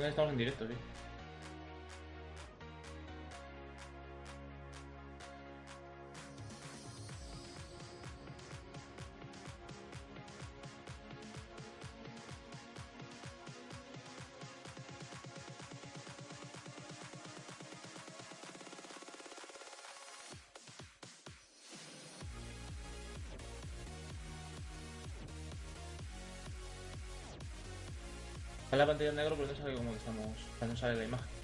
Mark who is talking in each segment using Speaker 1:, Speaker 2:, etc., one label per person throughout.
Speaker 1: Entonces estamos en directo, sí. La pantalla en negro, pero no sale como que estamos. No sale la imagen.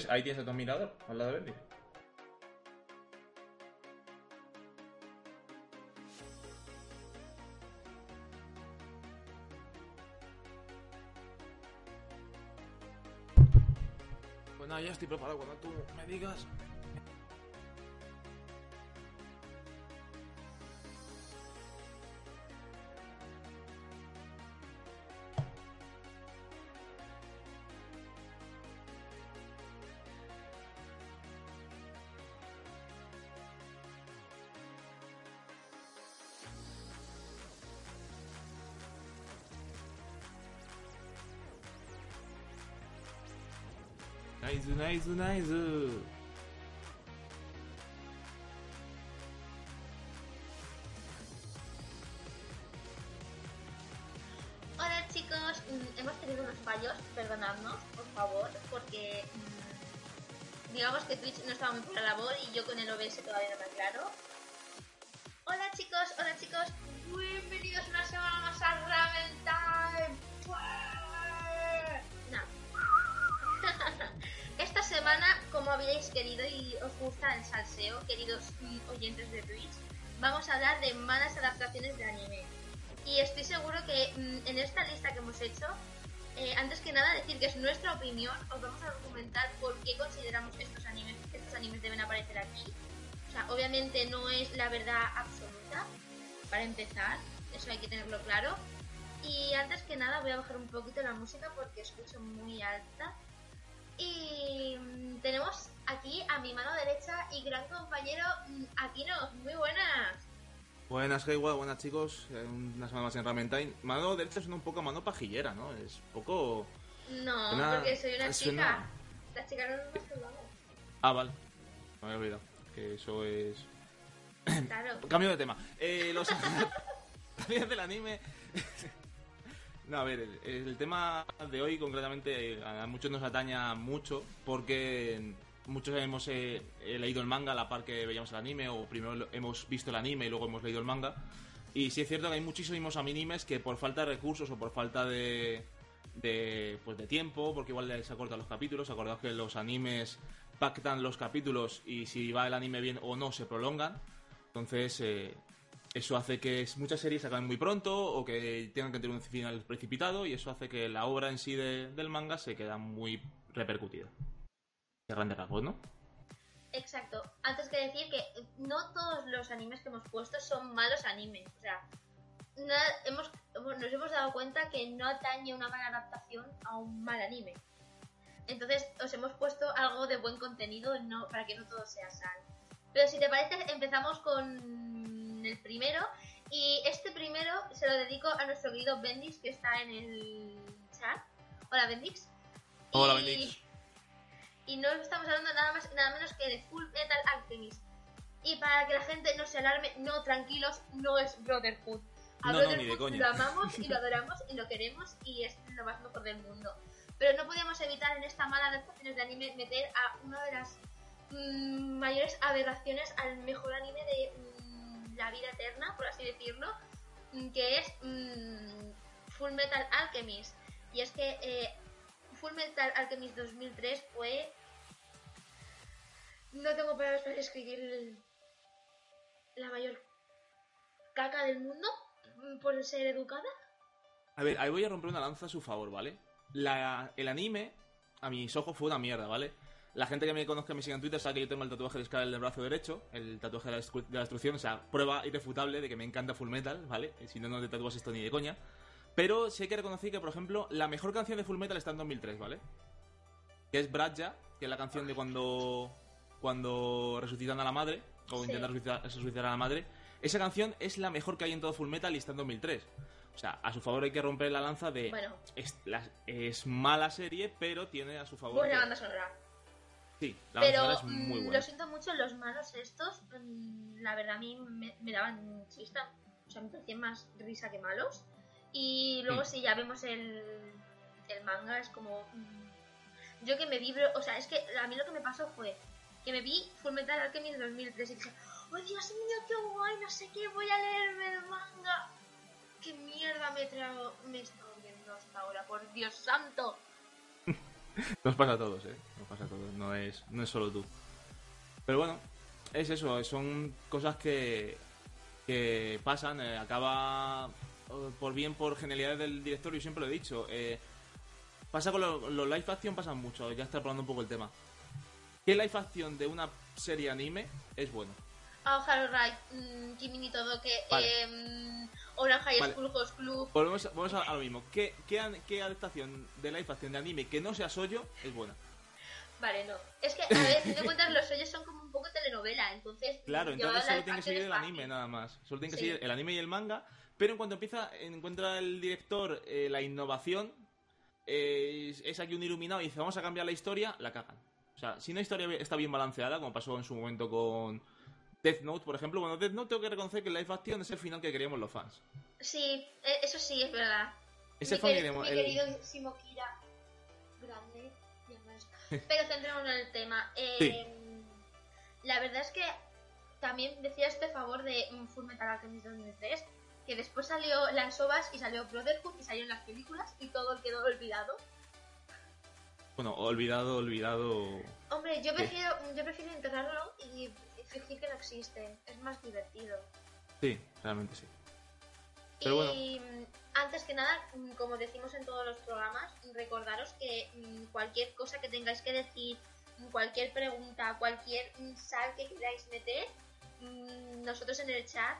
Speaker 1: ¿Ves? Ahí tienes a tu admirador, al lado de Bendy. Pues nada, ya estoy preparado cuando tú me digas. Nice.
Speaker 2: Hola chicos, Mm, hemos tenido unos fallos, perdonadnos, por favor, porque mm, digamos que Twitch no estaba muy por la labor y yo con el OBS todavía no me aclaro. Hola chicos, hola chicos, como habíais querido y os gusta el salseo, queridos oyentes de Twitch, vamos a hablar de malas adaptaciones de anime. Y estoy seguro que mm, en esta lista que hemos hecho, eh, antes que nada decir que es nuestra opinión, os vamos a argumentar por qué consideramos estos animes, que estos animes deben aparecer aquí. O sea, obviamente no es la verdad absoluta, para empezar, eso hay que tenerlo claro. Y antes que nada voy a bajar un poquito la música porque escucho muy alta. Y mm, tenemos aquí a mi mano derecha y gran compañero mm, Aquino, muy buenas.
Speaker 1: Buenas, Hayward, buenas chicos. Eh, Una semana más en Ramen Time. Mano derecha suena un poco a mano pajillera, ¿no? Es poco.
Speaker 2: No,
Speaker 1: Suena-
Speaker 2: porque soy una chica.
Speaker 1: suena-
Speaker 2: Las chicas no nos saludamos.
Speaker 1: Ah, vale. Me había olvidado. Que eso es.
Speaker 2: Claro.
Speaker 1: Cambio de tema. Eh, los animes del anime. No, a ver, el, tema de hoy concretamente eh, a muchos nos ataña mucho porque muchos hemos eh, eh, leído el manga a la par que veíamos el anime o primero hemos visto el anime y luego hemos leído el manga. Y sí es cierto que hay muchísimos animes que por falta de recursos o por falta de, de, pues de tiempo, porque igual les acortan los capítulos, acordaos que los animes pactan los capítulos y si va el anime bien o no se prolongan. Entonces, eso hace que muchas series se acaben muy pronto o que tengan que tener un final precipitado y eso hace que la obra en sí de- del manga se queda muy repercutida. De grandes rasgos, ¿no?
Speaker 2: Exacto. Antes que decir que no todos los animes que hemos puesto son malos animes. O sea, hemos, nos hemos dado cuenta que no atañe una mala adaptación a un mal anime. Entonces os hemos puesto algo de buen contenido no, para que no todo sea sal. Pero si te parece, empezamos con el primero. Y este primero se lo dedico a nuestro querido Bendix, que está en el chat. Hola, Bendix.
Speaker 1: Hola,
Speaker 2: Y-
Speaker 1: Bendix.
Speaker 2: Y no estamos hablando nada más nada menos que de Full Metal Alchemist. Y para que la gente no se alarme, no, tranquilos, no es Brotherhood. A
Speaker 1: No, no, ni de
Speaker 2: Brotherhood
Speaker 1: coña.
Speaker 2: lo amamos y lo adoramos y lo queremos y es lo más mejor del mundo. pero no podíamos evitar en esta mala adaptaciones de anime meter a una de las mm, mayores aberraciones al mejor anime de la vida eterna, por así decirlo, mm, que es mm, Full Metal Alchemist. Y es que eh, Full Metal Alchemist 2003 fue... No tengo palabras para describir el- la mayor caca del mundo mm, por ser educada.
Speaker 1: A ver, ahí voy a romper una lanza a su favor, ¿vale? La, el anime, a mis ojos, fue una mierda, ¿vale? La gente que me conozca me siga en Twitter sabe que yo tengo el tatuaje de Skull en el brazo derecho, el tatuaje de la, de la destrucción, o sea, prueba irrefutable de que me encanta Full Metal, ¿vale? Si no, no te tatúas esto ni de coña. Pero sí hay que reconocer que, por ejemplo, la mejor canción de Full Metal está en 2003, ¿vale? Que es Bradja, que es la canción de cuando, cuando resucitan a la madre, o
Speaker 2: Sí.
Speaker 1: intentan resucitar, resucitar a la madre. Esa canción es la mejor que hay en todo Full Metal y está en 2003. O sea, a su favor hay que romper la lanza de...
Speaker 2: Bueno.
Speaker 1: Es, la- es mala serie, pero tiene a su favor...
Speaker 2: Buena banda sonora.
Speaker 1: Sí, la
Speaker 2: Pero
Speaker 1: es muy
Speaker 2: mm,
Speaker 1: buena.
Speaker 2: lo siento mucho, los malos estos, mm, la verdad a mí me, me daban chista. O sea, me parecían más risa que malos. Y luego
Speaker 1: Mm.
Speaker 2: si ya vemos el, el manga, es como... yo que me vibro... O sea, es que a mí lo que me pasó fue que me vi Full Metal Alchemist 2003 y dije, ¡Oh, Dios mío, qué guay! No sé qué, voy a leerme el manga. ¡Qué mierda me trago! Me he estado viendo hasta ahora, por Dios santo.
Speaker 1: Nos pasa a todos, ¿eh? Nos pasa a todos, no es, no es solo tú. Pero bueno, es eso, son cosas que, que pasan, eh, acaba eh, por bien, por genialidad del director, yo siempre lo he dicho. eh, pasa con lo- los live action, pasan mucho, ya está hablando un poco el tema. ¿Qué live action de una serie anime es bueno?
Speaker 2: Aoharu Rai, Kimi ni Todoke,
Speaker 1: Vale.
Speaker 2: eh, mm, Orange High
Speaker 1: Vale.
Speaker 2: School Host Club.
Speaker 1: Volvemos, a- a, a lo mismo. ¿Qué, qué, adaptación de live action de anime que no sea Soyo es buena?
Speaker 2: Vale, no. Es que, a ver, si te cuentas, los sellos son como un poco telenovela, entonces.
Speaker 1: Claro, entonces solo tiene que seguir el anime nada más. Solo tiene que
Speaker 2: Sí.
Speaker 1: seguir el anime y el manga. Pero en cuanto empieza, encuentra el director eh, la innovación, eh, es, es aquí un iluminado y dice vamos a cambiar la historia, la cagan. O sea, si una historia está bien balanceada, como pasó en su momento con Death Note, por ejemplo, bueno, Death Note tengo que reconocer que el live action es el final que queríamos los fans.
Speaker 2: Sí, eh, eso sí, es verdad.
Speaker 1: Ese
Speaker 2: mi,
Speaker 1: fan
Speaker 2: queri-
Speaker 1: que queríamos-
Speaker 2: mi
Speaker 1: el-
Speaker 2: queridísimo Kira, grande, Pero centrémonos en el tema. Eh,
Speaker 1: Sí.
Speaker 2: La verdad es que también decía este favor de mm, Full Metal Alchemist 2003, que después salió las ovas y salió Brotherhood y salieron las películas y todo quedó olvidado.
Speaker 1: Bueno, olvidado, olvidado.
Speaker 2: Hombre, yo
Speaker 1: ¿Qué?
Speaker 2: prefiero, yo prefiero enterrarlo y fingir que no existe. Es más divertido.
Speaker 1: Sí, realmente sí. Pero bueno.
Speaker 2: y mm, antes que nada, mm, como decimos en todos los programas, recordaros que mm, cualquier cosa que tengáis que decir, cualquier pregunta, cualquier sal que queráis meter, nosotros en el chat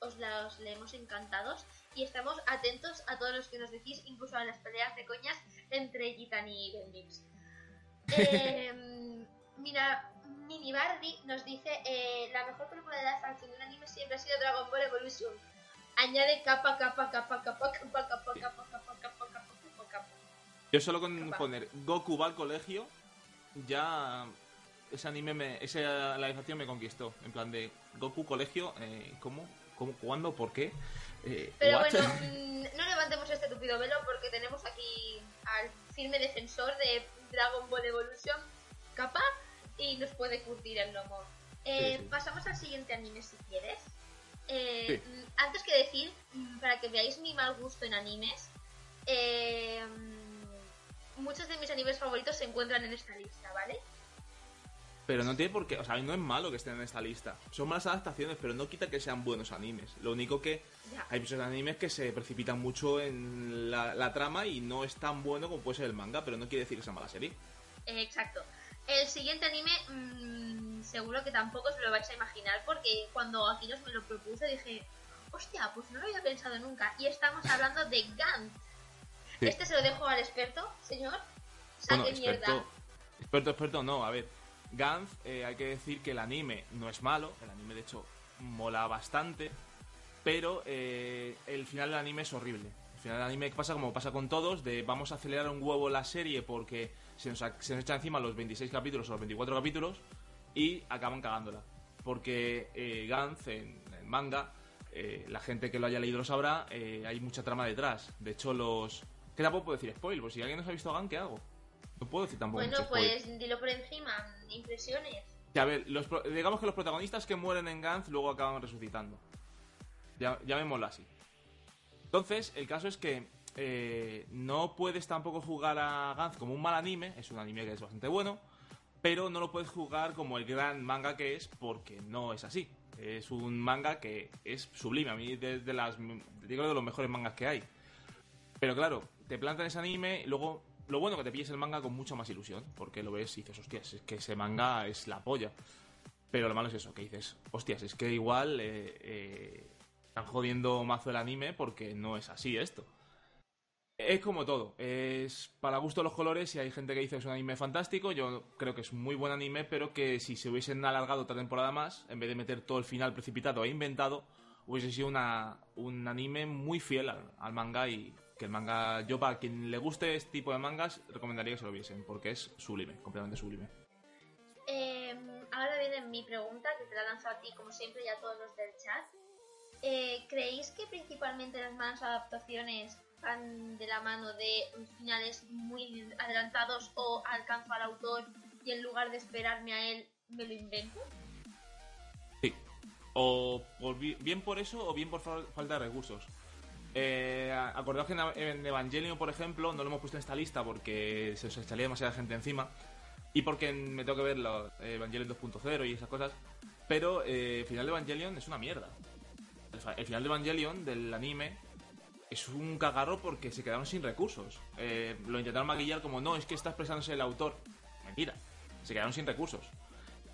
Speaker 2: os los leemos encantados y estamos atentos a todos los que nos decís, incluso a las peleas de coñas entre Gitan y Bendix. Eh, mira, Mini Bardi nos dice eh, la mejor película de la action de un anime siempre ha sido Dragon Ball Evolution. Añade capa, capa, capa, capa, capa, capa, capa, capa, capa, capa, capa, capa.
Speaker 1: Yo solo con
Speaker 2: Capaz.
Speaker 1: poner Goku va al colegio, ya ese anime, me, esa action me conquistó. En plan de Goku colegio, eh, ¿cómo? ¿Cómo? ¿Cuándo? ¿Por qué? Eh,
Speaker 2: Pero
Speaker 1: what?
Speaker 2: bueno, mm, no levantemos este tupido velo porque tenemos aquí al firme defensor de Dragon Ball Evolution, capa, y nos puede curtir el lomo. Eh,
Speaker 1: Sí, sí.
Speaker 2: Pasamos al siguiente anime si quieres. Eh,
Speaker 1: Sí.
Speaker 2: mm, Antes que decir, mm, para que veáis mi mal gusto en animes, eh, mm, muchos de mis animes favoritos se encuentran en esta lista, ¿vale?
Speaker 1: Pero no tiene por qué, o sea, no es malo que estén en esta lista. Son malas adaptaciones, pero no quita que sean buenos animes. Lo único que
Speaker 2: Ya.
Speaker 1: hay muchos animes que se precipitan mucho en la, la trama y no es tan bueno como puede ser el manga, pero no quiere decir que sea mala serie.
Speaker 2: Exacto. El siguiente anime mm, seguro que tampoco os lo vais a imaginar porque cuando Aquinos me lo propuso dije, hostia, pues no lo había pensado nunca. Y estamos hablando de Gantz.
Speaker 1: Sí.
Speaker 2: Este se lo dejo al experto, señor.
Speaker 1: Bueno,
Speaker 2: Saque mierda.
Speaker 1: experto, experto, experto, no, a ver. Gantz, eh, hay que decir que el anime no es malo, el anime de hecho mola bastante, pero eh, el final del anime es horrible. El final del anime pasa como pasa con todos, de vamos a acelerar un huevo la serie porque se nos, se nos echa encima los 26 capítulos o los 24 capítulos y acaban cagándola. Porque eh, Gantz, en manga, eh, la gente que lo haya leído lo sabrá, eh, hay mucha trama detrás. De hecho, los ¿Qué tampoco puedo decir spoiler? Pues si alguien no se ha visto Gan, ¿qué hago? No puedo decir tampoco
Speaker 2: Bueno, pues dilo por encima, impresiones.
Speaker 1: Que, a ver, los digamos que los protagonistas que mueren en Gantz luego acaban resucitando. Ya, llamémoslo así. Entonces, el caso es que eh, no puedes tampoco jugar a Gantz como un mal anime, es un anime que es bastante bueno, pero no lo puedes jugar como el gran manga que es, porque no es así. Es un manga que es sublime, a mí de, de las, digo de los mejores mangas que hay. Pero claro, te plantan ese anime y luego lo bueno que te pilles el manga con mucha más ilusión, porque lo ves y dices, hostias, es que ese manga es la polla. Pero lo malo es eso, que dices, hostias, es que igual eh, eh, están jodiendo mazo el anime porque no es así esto. Es como todo, es para gusto los colores y hay gente que dice que es un anime fantástico, yo creo que es muy buen anime, pero que si se hubiesen alargado otra temporada más, en vez de meter todo el final precipitado e inventado, hubiese sido una, un anime muy fiel al, al manga y que el manga, yo para quien le guste este tipo de mangas, recomendaría que se lo viesen, porque es sublime, completamente sublime.
Speaker 2: Eh, ahora viene mi pregunta, que te la lanzo a ti como siempre y a todos los del chat. Eh, ¿Creéis que principalmente las malas adaptaciones van de la mano de finales muy adelantados o alcanzo al autor y en lugar de esperarme a él me lo invento?
Speaker 1: Sí. O bien por eso o bien por fal- falta de recursos. Eh, acordaos que en Ev- en Evangelion, por ejemplo, no lo hemos puesto en esta lista porque se os echaría demasiada gente encima. Y porque me tengo que ver los eh, Evangelion 2.0 y esas cosas. Pero eh, el final de Evangelion es una mierda. El final de Evangelion, del anime, es un cagarro porque se quedaron sin recursos. Eh, lo intentaron maquillar como, no, es que está expresándose el autor. Mentira. Se quedaron sin recursos.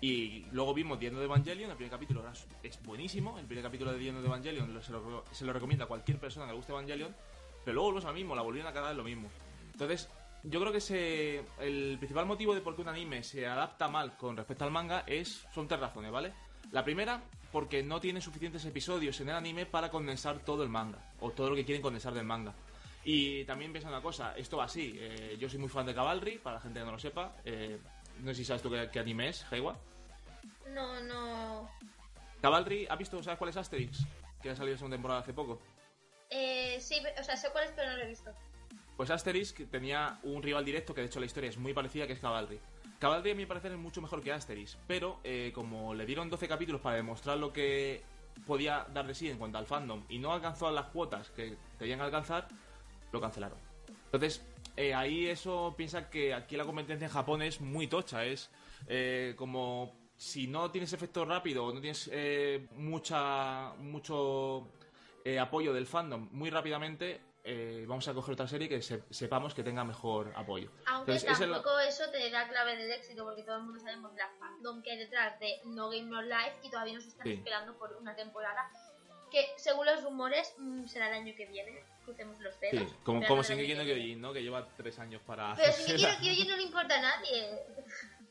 Speaker 1: Y luego vimos The of Evangelion, el primer capítulo es buenísimo, el primer capítulo de End of Evangelion lo- se, lo, se lo recomienda a cualquier persona que le guste Evangelion, pero luego volvemos a lo mismo, la volvieron a cagar en lo mismo. Entonces, yo creo que se, el principal motivo de por qué un anime se adapta mal con respecto al manga es son tres razones, ¿vale? La primera, porque no tiene suficientes episodios en el anime para condensar todo el manga, o todo lo que quieren condensar del manga. Y también piensa una cosa, esto va así, eh, yo soy muy fan de Cavalry, para la gente que no lo sepa, eh, no sé si sabes tú qué, qué anime es, Heiwa.
Speaker 2: No, no.
Speaker 1: Cavalry, ¿has visto, sabes cuál es Asterix? Que ha salido en segunda temporada hace poco.
Speaker 2: Eh, sí, o sea, sé cuál es, pero no lo he visto.
Speaker 1: Pues Asterix tenía un rival directo, que de hecho la historia es muy parecida, que es Cavalry. Cavalry a mi parecer es mucho mejor que Asterix, pero eh, como le dieron 12 capítulos para demostrar lo que podía dar de sí en cuanto al fandom y no alcanzó las cuotas que debían alcanzar, lo cancelaron. Entonces, eh, ahí eso piensa que aquí la competencia en Japón es muy tocha, es eh, como si no tienes efecto rápido o no tienes mucha mucho apoyo del fandom muy rápidamente, eh, vamos a coger otra serie que se- sepamos que tenga mejor apoyo.
Speaker 2: Aunque
Speaker 1: Entonces, ese es
Speaker 2: tampoco eso te da clave del éxito, porque todo el mundo sabemos la fandom que hay detrás de No Game No Life y todavía nos están
Speaker 1: Sí.
Speaker 2: esperando por una temporada que, según los rumores, mm, será el año que viene. Crucemos los
Speaker 1: Sí,
Speaker 2: dedos.
Speaker 1: como,
Speaker 2: Será
Speaker 1: como
Speaker 2: el año
Speaker 1: Shingeki no. Kyojin, ¿no? Que lleva tres años para...
Speaker 2: Pero si quiero que no le importa a nadie.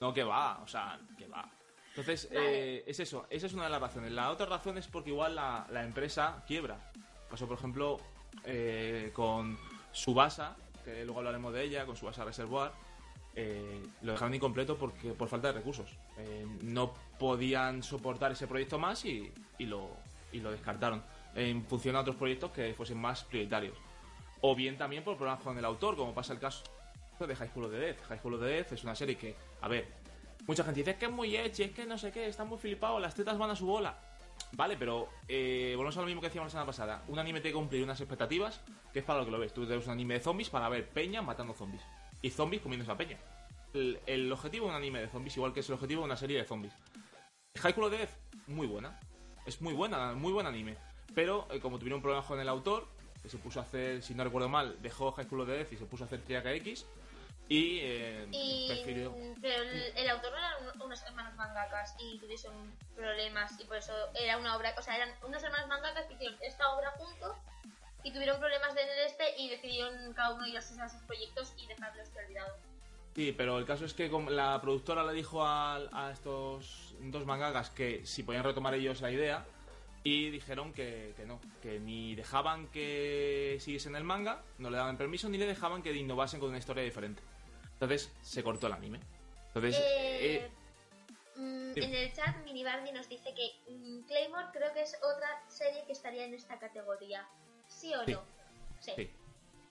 Speaker 1: No, que va, o sea, que va. Entonces,
Speaker 2: Vale.
Speaker 1: eh, es eso, esa es una de las razones. La otra razón es porque igual la, la empresa quiebra. Pasó, por ejemplo, eh, con Subasa, que luego hablaremos de ella, con Subasa Reservoir, eh, lo dejaron incompleto porque, por falta de recursos. Eh, no podían soportar ese proyecto más y, y lo, y lo descartaron en función a otros proyectos que fuesen más prioritarios. O bien también por problemas con el autor, como pasa el caso de High School of the Death. High School of the Death es una serie que, a ver, mucha gente dice "Es que es muy edgy, es que no sé qué, está muy flipado, las tetas van a su bola. Vale, pero eh, volvemos a lo mismo que decíamos la semana pasada. Un anime que cumplir unas expectativas, que es para lo que lo ves. Tú ves un anime de zombies para ver peña matando zombies. Y zombies comiendo esa peña. El, objetivo de un anime de zombies, igual que es el objetivo de una serie de zombies. Of the Death, muy buena. Es muy buena, muy buen anime. Pero eh, como tuvieron problemas con el autor, que se puso a hacer, si no recuerdo mal, dejó High School of Death y se puso a hacer Triaca X. Y, eh,
Speaker 2: Y,
Speaker 1: prefirió.
Speaker 2: pero el, el autor no eran un- unos hermanos mangakas y tuvieron problemas y por eso era una obra, o sea, eran unos hermanos mangakas que hicieron esta obra juntos y tuvieron problemas en el este y decidieron cada uno irse a sus proyectos y dejarlos de olvidados.
Speaker 1: Sí, pero el caso es que la productora le dijo a, a estos dos mangakas que si podían retomar ellos la idea y dijeron que, que no, que ni dejaban que siguiesen el manga, no le daban permiso, ni le dejaban que innovasen con una historia diferente. Entonces se cortó el anime. Entonces,
Speaker 2: Eh,
Speaker 1: eh,
Speaker 2: mm, en el chat Minibardi nos dice que mm, Claymore creo que es otra serie que estaría en esta categoría. ¿Sí o
Speaker 1: Sí.
Speaker 2: no? Sí.
Speaker 1: sí.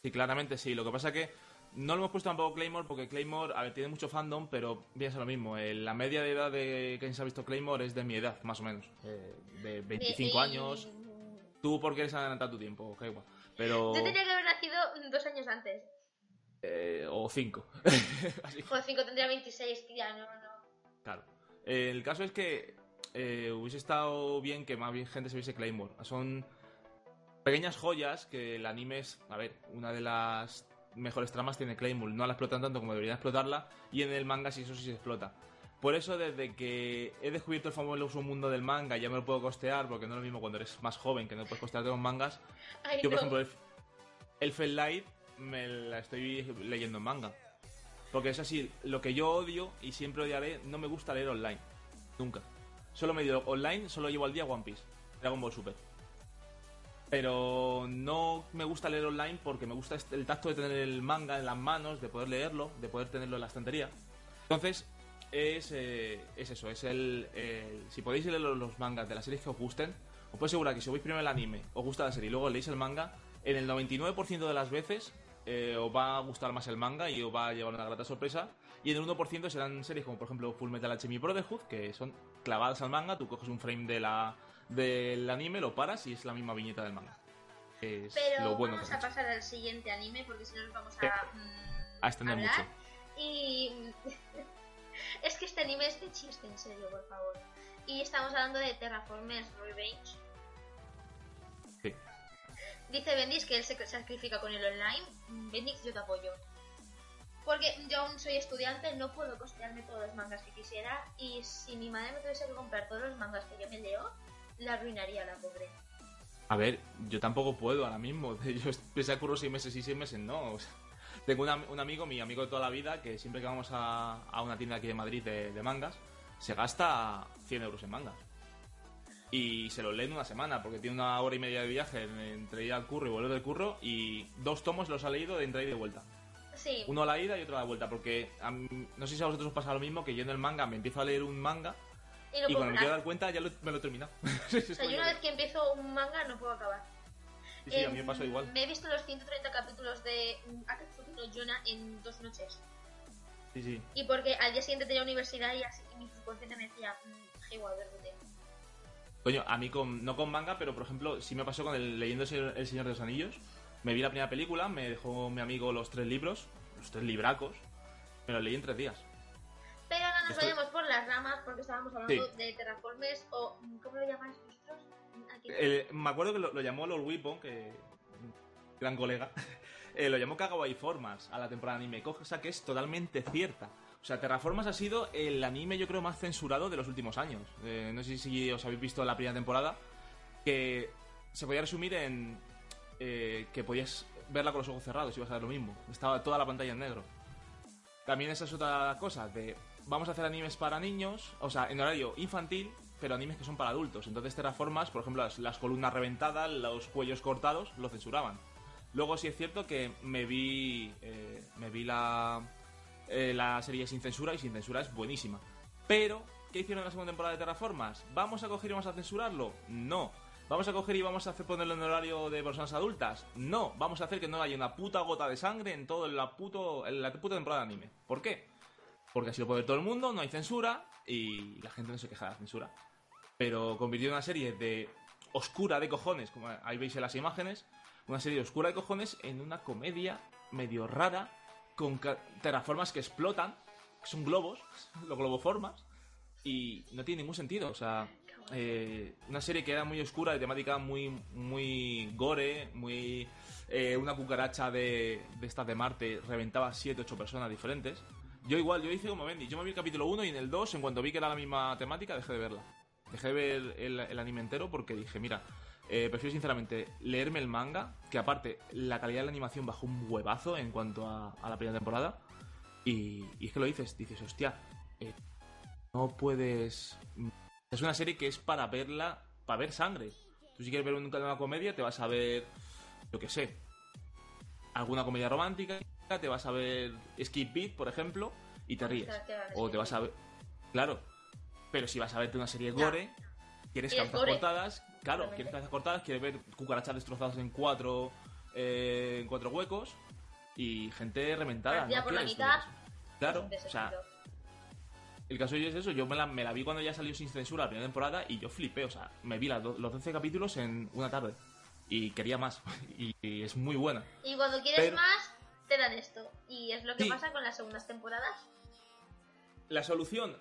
Speaker 1: Sí, claramente sí. Lo que pasa es que no lo hemos puesto tampoco Claymore porque Claymore, a ver, tiene mucho fandom, pero piensa lo mismo. eh, la media de edad de quien se ha visto Claymore es de mi edad, más o menos. eh, de 25
Speaker 2: Y-
Speaker 1: años. Tú porque eres adelantado tu tiempo, igual. Pero...
Speaker 2: Yo tenía que haber nacido dos años antes.
Speaker 1: Eh, o 5. Así.
Speaker 2: Joder, 5 tendría 26, tía, no, no.
Speaker 1: Claro. Eh, el caso es que eh, hubiese estado bien que más bien gente se viese Claymore. Son pequeñas joyas que el anime es, a ver, una de las mejores tramas tiene Claymore. No la explotan tanto como deberían explotarla y en el manga sí eso sí se explota. Por eso desde que he descubierto el famoso mundo del manga ya me lo puedo costear, porque no es lo mismo cuando eres más joven que no puedes costearte los mangas.
Speaker 2: Ay,
Speaker 1: Yo, por
Speaker 2: no.
Speaker 1: ejemplo, el, el Light me la estoy leyendo en manga. Porque es así, lo que yo odio y siempre odiaré, no me gusta leer online. Nunca. Solo me digo online, solo llevo al día One Piece, Dragon Ball Super. Pero no me gusta leer online porque me gusta este- el tacto de tener el manga en las manos, de poder leerlo, de poder tenerlo en la estantería. Entonces, es, eh, es eso, es el, Si podéis leer los, mangas de las series que os gusten, os puedo asegurar que si veis primero el anime, os gusta la serie y luego leéis el manga, en el 99% de las veces eh, os va a gustar más el manga y os va a llevar una grata sorpresa. Y en el 1% serán series como por ejemplo Full Metal Alchemy Brotherhood, que son clavadas al manga, tú coges un frame de la, del anime, lo paras y es la misma viñeta del manga. Es
Speaker 2: Pero
Speaker 1: lo bueno
Speaker 2: vamos a pasar al siguiente anime porque si no nos vamos
Speaker 1: Eh,
Speaker 2: a, mm,
Speaker 1: a extender
Speaker 2: hablar.
Speaker 1: mucho.
Speaker 2: Y es que este anime es de chiste, en serio, por favor. Y estamos hablando de Terraformers Revenge. Dice Bendix que él se sacrifica con el online. Mm, Bendix, yo te apoyo. Porque yo aún soy estudiante, no puedo costearme todos los mangas que quisiera. Y si mi madre me tuviese que comprar todos los mangas que yo me leo, la arruinaría la pobre.
Speaker 1: A ver, yo tampoco puedo ahora mismo. Yo empecé a curro seis meses y seis meses no. Tengo un amigo, mi amigo de toda la vida, que siempre que vamos a, a una tienda aquí de Madrid de, de mangas, se gasta 100 euros en mangas. Y se los lee en una semana, porque tiene una hora y media de viaje en- entre ir al curro y volver del curro, y dos tomos los ha leído de entrada y de vuelta.
Speaker 2: Sí,
Speaker 1: Uno a la ida y otro a la vuelta, porque a mí- no sé si a vosotros os pasa lo mismo, que yo en el manga me empiezo a leer un manga
Speaker 2: y no
Speaker 1: y
Speaker 2: puedo
Speaker 1: cuando me quiero dar cuenta ya lo- me lo he terminado.
Speaker 2: O sea, yo una vez que empiezo un manga no puedo acabar.
Speaker 1: Sí, sí, a mí me
Speaker 2: Em,
Speaker 1: pasó igual.
Speaker 2: Me he visto los 130 capítulos de mm, Akatsuki no Yona en dos noches.
Speaker 1: Sí, sí.
Speaker 2: Y porque al día siguiente tenía universidad y así que mi subconsciente me decía, igual, verde.
Speaker 1: Coño, a mí con, no con manga, pero por ejemplo, sí me pasó con el leyendo El Señor, de los Anillos. Me vi la primera película, me dejó mi amigo los tres libros, los tres libracos, me los leí en tres días.
Speaker 2: Pero ahora nos
Speaker 1: Estoy-
Speaker 2: vayamos por las ramas porque estábamos hablando
Speaker 1: Sí.
Speaker 2: de Terraformers o, ¿cómo lo llamáis vosotros?
Speaker 1: El- me acuerdo que lo, lo llamó Lord Whippon, que gran colega, eh, lo llamó Kagawai Formas a la temporada anime, cosa que es totalmente cierta. O sea, Terraformas ha sido el anime yo creo más censurado de los últimos años. Eh, no sé si os habéis visto la primera temporada, que se podía resumir en eh, que podías verla con los ojos cerrados y ibas a ver lo mismo. Estaba toda la pantalla en negro. También esa es otra cosa, de vamos a hacer animes para niños, o sea, en horario infantil, pero animes que son para adultos. Entonces Terraformas, por ejemplo, las, columnas reventadas, los cuellos cortados, lo censuraban. Luego sí es cierto que me vi, eh, me vi la, eh, la serie sin censura y sin censura es buenísima. Pero, ¿qué hicieron en la segunda temporada de Terraformas? ¿Vamos a coger y vamos a censurarlo? No. ¿Vamos a coger y vamos a hacer ponerlo en horario de personas adultas? No. Vamos a hacer que no haya una puta gota de sangre en toda la, en la puta temporada de anime. ¿Por qué? Porque así lo puede todo el mundo, no hay censura y la gente no se queja de la censura. Pero convirtió una serie de oscura de cojones, como ahí veis en las imágenes, una serie oscura de cojones en una comedia medio rara con terraformas que explotan, que son globos, los globoformas, y no tiene ningún sentido. O sea, eh, una serie que era muy oscura, de temática muy, muy gore, muy. eh, una cucaracha de, de estas de Marte reventaba 7-8 personas diferentes. Yo igual, yo hice como Bendy. Yo me vi el capítulo 1 y en el 2, en cuanto vi que era la misma temática, dejé de verla. Dejé de ver el, el anime entero porque dije, mira, eh, prefiero sinceramente leerme el manga, que aparte la calidad de la animación bajó un huevazo en cuanto a, a la primera temporada. Y, y es que lo dices, dices, hostia, eh, no puedes... Es una serie que es para verla, para ver sangre. Tú si quieres ver una, comedia, te vas a ver, yo qué sé, alguna comedia romántica, te vas a ver Skip Beat, por ejemplo, y te ríes. O te vas a ver... Claro, pero si vas a verte una serie gore, quieres
Speaker 2: ¿Quieres
Speaker 1: cabezas
Speaker 2: gore?
Speaker 1: cortadas, claro, quieres cabezas cortadas, quieres ver cucarachas destrozadas en cuatro, eh, en cuatro huecos y gente reventada. ¿no
Speaker 2: por la mitad.
Speaker 1: Claro, o sea, el caso es eso, yo me la, me la vi cuando ya salió sin censura la primera temporada y yo flipé, o sea, me vi las do- los 12 capítulos en una tarde y quería más y, y es muy buena.
Speaker 2: Y cuando quieres
Speaker 1: Pero-
Speaker 2: más, te dan esto. Y es lo que
Speaker 1: Sí.
Speaker 2: pasa con las segundas temporadas.
Speaker 1: La solución,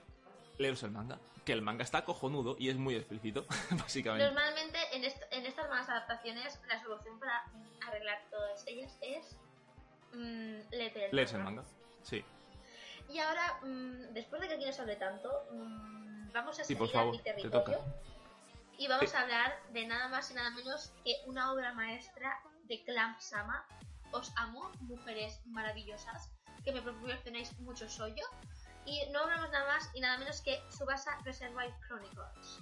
Speaker 1: leeros el manga, que el manga está cojonudo y es muy explícito, básicamente.
Speaker 2: Normalmente en, est- en estas malas adaptaciones, la solución para arreglar todas ellas es mm, leerte el
Speaker 1: Leerse el
Speaker 2: manga.
Speaker 1: manga, sí.
Speaker 2: Y ahora, mm, después de que aquí nos hable tanto, mm, vamos a
Speaker 1: Sí,
Speaker 2: seguir a mi
Speaker 1: te
Speaker 2: territorio.
Speaker 1: toca.
Speaker 2: Y vamos
Speaker 1: Sí.
Speaker 2: a hablar de nada más y nada menos que una obra maestra de Clamp Sama. Os amo, mujeres maravillosas, que me proporcionáis mucho sollo. Y no hablamos nada más y nada menos que Subasa Reservoir Chronicles.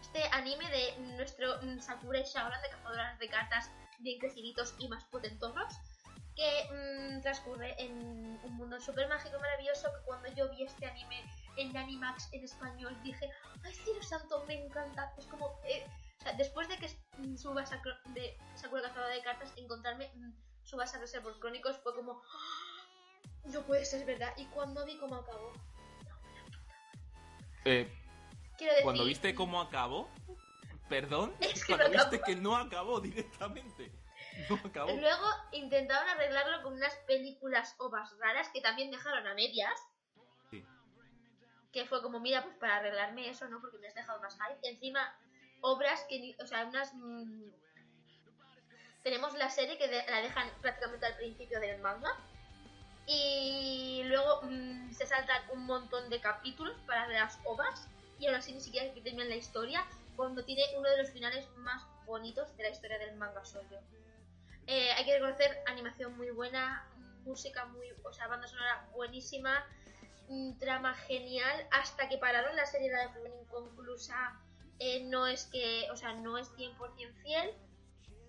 Speaker 2: Este anime de nuestro mm, Sakura y Shaoran de cazadoras de cartas bien creciditos y más potentosos que mm, transcurre en un mundo súper mágico y maravilloso que cuando yo vi este anime en Animax en español dije ¡Ay, cielo santo, me encanta! Es como... eh, o sea, después de que mm, Cro- de Sakura Cazadora de Cartas, encontrarme mm, Subasa Reservoir Chronicles fue como ¡Ah! No puede ser verdad. Y cuando vi cómo acabó...
Speaker 1: Eh,
Speaker 2: Quiero decir...
Speaker 1: cuando viste cómo acabó, perdón,
Speaker 2: Es que
Speaker 1: cuando
Speaker 2: no
Speaker 1: viste que no acabó directamente. No acabó.
Speaker 2: Luego intentaron arreglarlo con unas películas ovas raras que también dejaron a medias.
Speaker 1: Sí.
Speaker 2: Que fue como, mira, pues para arreglarme eso, ¿no? Porque me has dejado más hype. Encima, obras que, ni- o sea, unas... mm, tenemos la serie que de- la dejan prácticamente al principio del manga. Y luego mm, se saltan un montón de capítulos para las ovas. Y aún así ni siquiera que terminan la historia. Cuando tiene uno de los finales más bonitos de la historia del manga solo. Eh, hay que reconocer animación muy buena, música muy, o sea, banda sonora buenísima, mm, trama genial, hasta que pararon la serie la dejaron inconclusa. Eh, no es que, o sea, no es 100% fiel,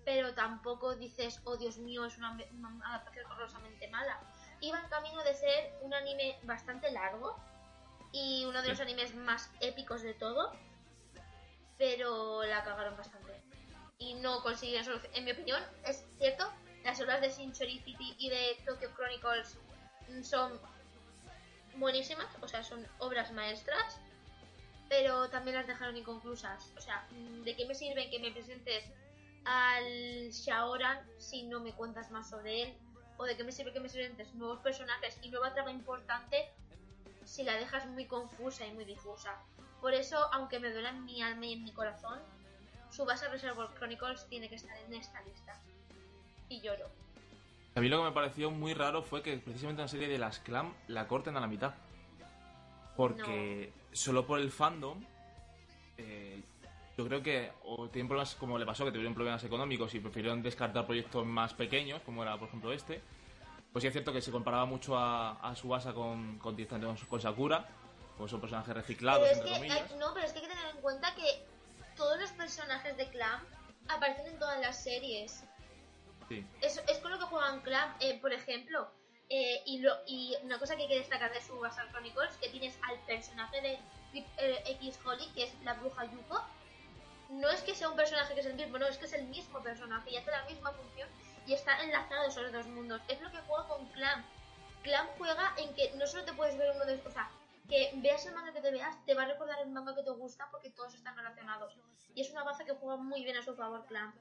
Speaker 2: pero tampoco dices, oh Dios mío, es una, una adaptación horrorosamente mala. Iba en camino de ser un anime bastante largo y uno de
Speaker 1: Sí.
Speaker 2: los animes más épicos de todo, pero la cagaron bastante y no consiguen solución. En mi opinión, es cierto, las obras de Sincerity y de Tokyo Chronicles son buenísimas, o sea, son obras maestras, pero también las dejaron inconclusas. O sea, mm, ¿de qué me sirve que me presentes al Shaoran si no me cuentas más sobre él? ¿O de qué me sirve que me presentes nuevos personajes y nueva trama importante si la dejas muy confusa y muy difusa? Por eso, aunque me duela en mi alma y en mi corazón, Subasa Reservoir Chronicles tiene que estar en esta lista. Y lloro.
Speaker 1: A mí lo que me pareció muy raro fue que precisamente una serie de las Clam la corten a la mitad. Porque solo por el fandom, eh, yo creo que o tienen problemas como le pasó, que tuvieron problemas económicos y prefirieron descartar proyectos más pequeños, como era por ejemplo este. Pues sí es cierto que se comparaba mucho a, a Subasa con, con, con, con Sakura, con esos personajes reciclados,
Speaker 2: Pero es
Speaker 1: entre
Speaker 2: que,
Speaker 1: comillas.
Speaker 2: hay- no, pero es que hay que tener en cuenta que todos los personajes de Clam aparecen en todas las series.
Speaker 1: Sí.
Speaker 2: Es, es con lo que juegan Clam, eh, por ejemplo. Eh, y, lo, y una cosa que hay que destacar de Subasa Chronicles que tienes al personaje de eh, X Holly, que es la bruja Yuko. No es que sea un personaje que es el mismo, no, es que es el mismo personaje y hace la misma función y está enlazado esos dos mundos. Es lo que juega con Clam. Clam juega en que no solo te puedes ver uno de o sea, que veas el manga que te veas, te va a recordar el manga que te gusta porque todos están relacionados. Y es una baza que juega muy bien a su favor, Clam.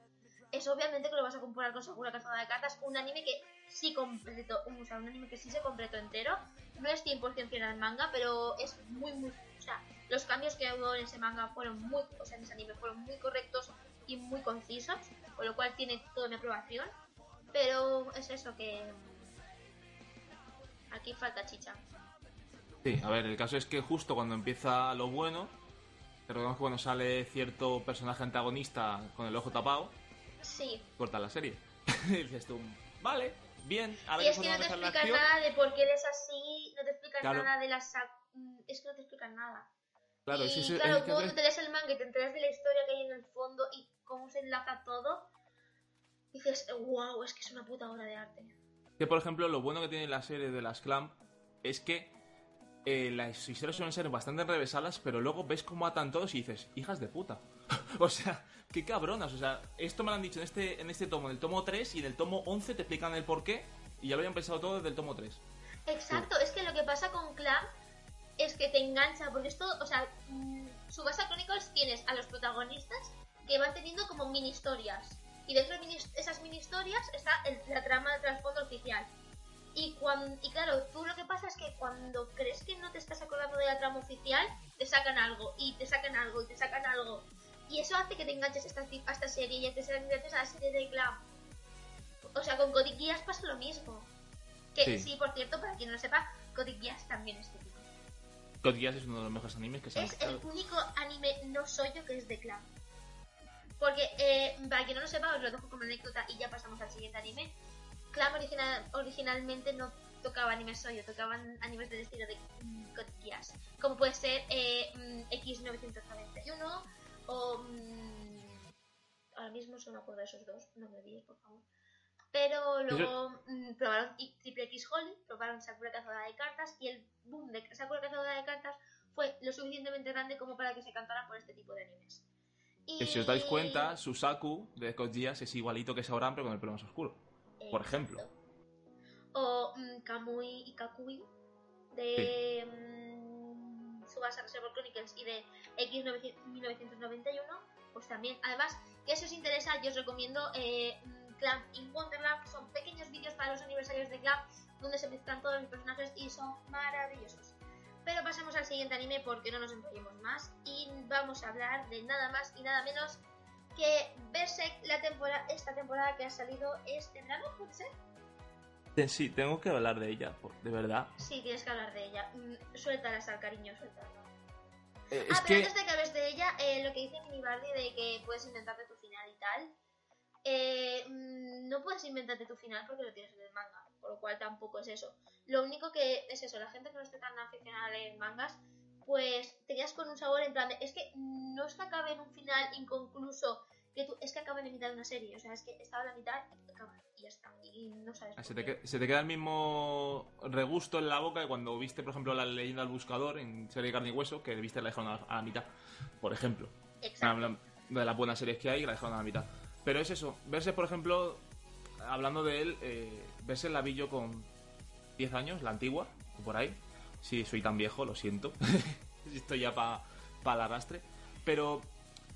Speaker 2: Es obviamente que lo vas a comparar con Sakura Cazadora de Cartas, un anime que sí completo, o sea, un anime que sí se completó entero. No es 100% fiel al manga, pero es muy, muy. Sea, los cambios que hubo en ese manga fueron muy. O sea, en ese anime fueron muy correctos y muy concisos, con lo cual tiene toda mi aprobación. Pero es eso que. Aquí falta chicha.
Speaker 1: Sí, a ver, el caso es que justo cuando empieza lo bueno, recordemos que cuando sale cierto personaje antagonista con el ojo tapado,
Speaker 2: Sí.
Speaker 1: corta la serie. y dices tú, vale, bien, ahora
Speaker 2: Y
Speaker 1: que
Speaker 2: es que no te
Speaker 1: acción.
Speaker 2: nada de por qué él es así, no te explican
Speaker 1: Claro.
Speaker 2: nada de la sac... mm, Es que no te explican nada.
Speaker 1: Claro,
Speaker 2: y
Speaker 1: es que eso-
Speaker 2: claro, cuando te lees el manga y te enteras de la historia que hay en el fondo y cómo se enlaza todo, dices, wow, es que es una puta obra de arte.
Speaker 1: que, por ejemplo, lo bueno que tiene la serie de las Clamp es que eh, las historias suelen ser bastante enrevesadas, pero luego ves cómo atan todos y dices, hijas de puta. o sea, qué cabronas. O sea, esto me lo han dicho en este, en este tomo, en el tomo 3 y en el tomo 11 te explican el por qué. Y ya lo habían pensado todo desde el tomo 3.
Speaker 2: Exacto, es que lo que pasa con Clamp es que te engancha, porque esto, o sea, mm, Subasa Chronicles tienes a los protagonistas que van teniendo como mini historias. Y dentro de esas mini historias está la trama del trasfondo oficial. Y, cuando, y claro, tú lo que pasa es que cuando crees que no te estás acordando de la trama oficial, te sacan algo, y te sacan algo, y te sacan algo. Y eso hace que te enganches a esta, a esta serie y te enganches a la serie de Clamp. O sea, con Geass pasa lo mismo. Que sí. por cierto, para quien no lo sepa, Geass también es.
Speaker 1: Cody Geass es uno de los mejores animes que se
Speaker 2: Es el único anime no soy yo que es de Clamp. Porque, eh, para quien no lo sepa, os lo dejo como anécdota y ya pasamos al siguiente anime. Original, originalmente no tocaba animes soyo, tocaban animes del estilo de mm, Code Geass. Como puede ser eh, mm, X991 o... Mm, ahora mismo solo me acuerdo de esos dos, no me olvides, por favor. Pero luego probaron Triple X Holly, probaron Sakura Cazadora de Cartas y el boom de Sakura Cazadora de Cartas fue lo suficientemente grande como para que se cantaran por este tipo de animes.
Speaker 1: Y... si os dais cuenta, Susaku de Code es igualito que Sauron, pero con el pelo más oscuro. Por ejemplo.
Speaker 2: O um, Kamui y Kakui de sí. Subasa Reservoir Chronicles y de X1991. Pues también. Además, que eso os interesa, yo os recomiendo eh, Clamp in Wonderland. Son pequeños vídeos para los aniversarios de Clamp donde se mezclan todos los personajes y son maravillosos. Pero pasemos al siguiente anime porque no nos enrollemos más y vamos a hablar de nada más y nada menos que Berserk la temporada, esta temporada que ha salido es de verano, ¿puede ser?
Speaker 1: Sí, tengo que hablar de ella, de verdad.
Speaker 2: Sí, tienes que hablar de ella. Mm, suéltala, al cariño, suéltala. Eh, ah, pero antes de que hables de ella, eh, lo que dice Minibardi de que puedes inventarte tu final y tal, eh, mm, no puedes inventarte tu final porque lo tienes en el manga, por lo cual tampoco es eso. Lo único que es eso, la gente que no esté tan aficionada a leer mangas, pues te quedas con un sabor en plan de, es que no es que acabe en un final inconcluso, que tú, es que acaba en mitad de una serie, o sea, es que estaba en la mitad y acaba y ya está, y no sabes.
Speaker 1: Ah, se, te se, te queda el mismo regusto en la boca que cuando viste, por ejemplo, la leyenda del buscador en serie de carne y hueso, que viste la dejaron a, la mitad, por ejemplo.
Speaker 2: Exacto.
Speaker 1: De las buenas series que hay, la dejaron a la mitad. Pero es eso, verse, por ejemplo, hablando de él, eh, verse la vi yo con 10 años, la antigua, por ahí. Sí, soy tan viejo, lo siento. Estoy ya para pa el arrastre. Pero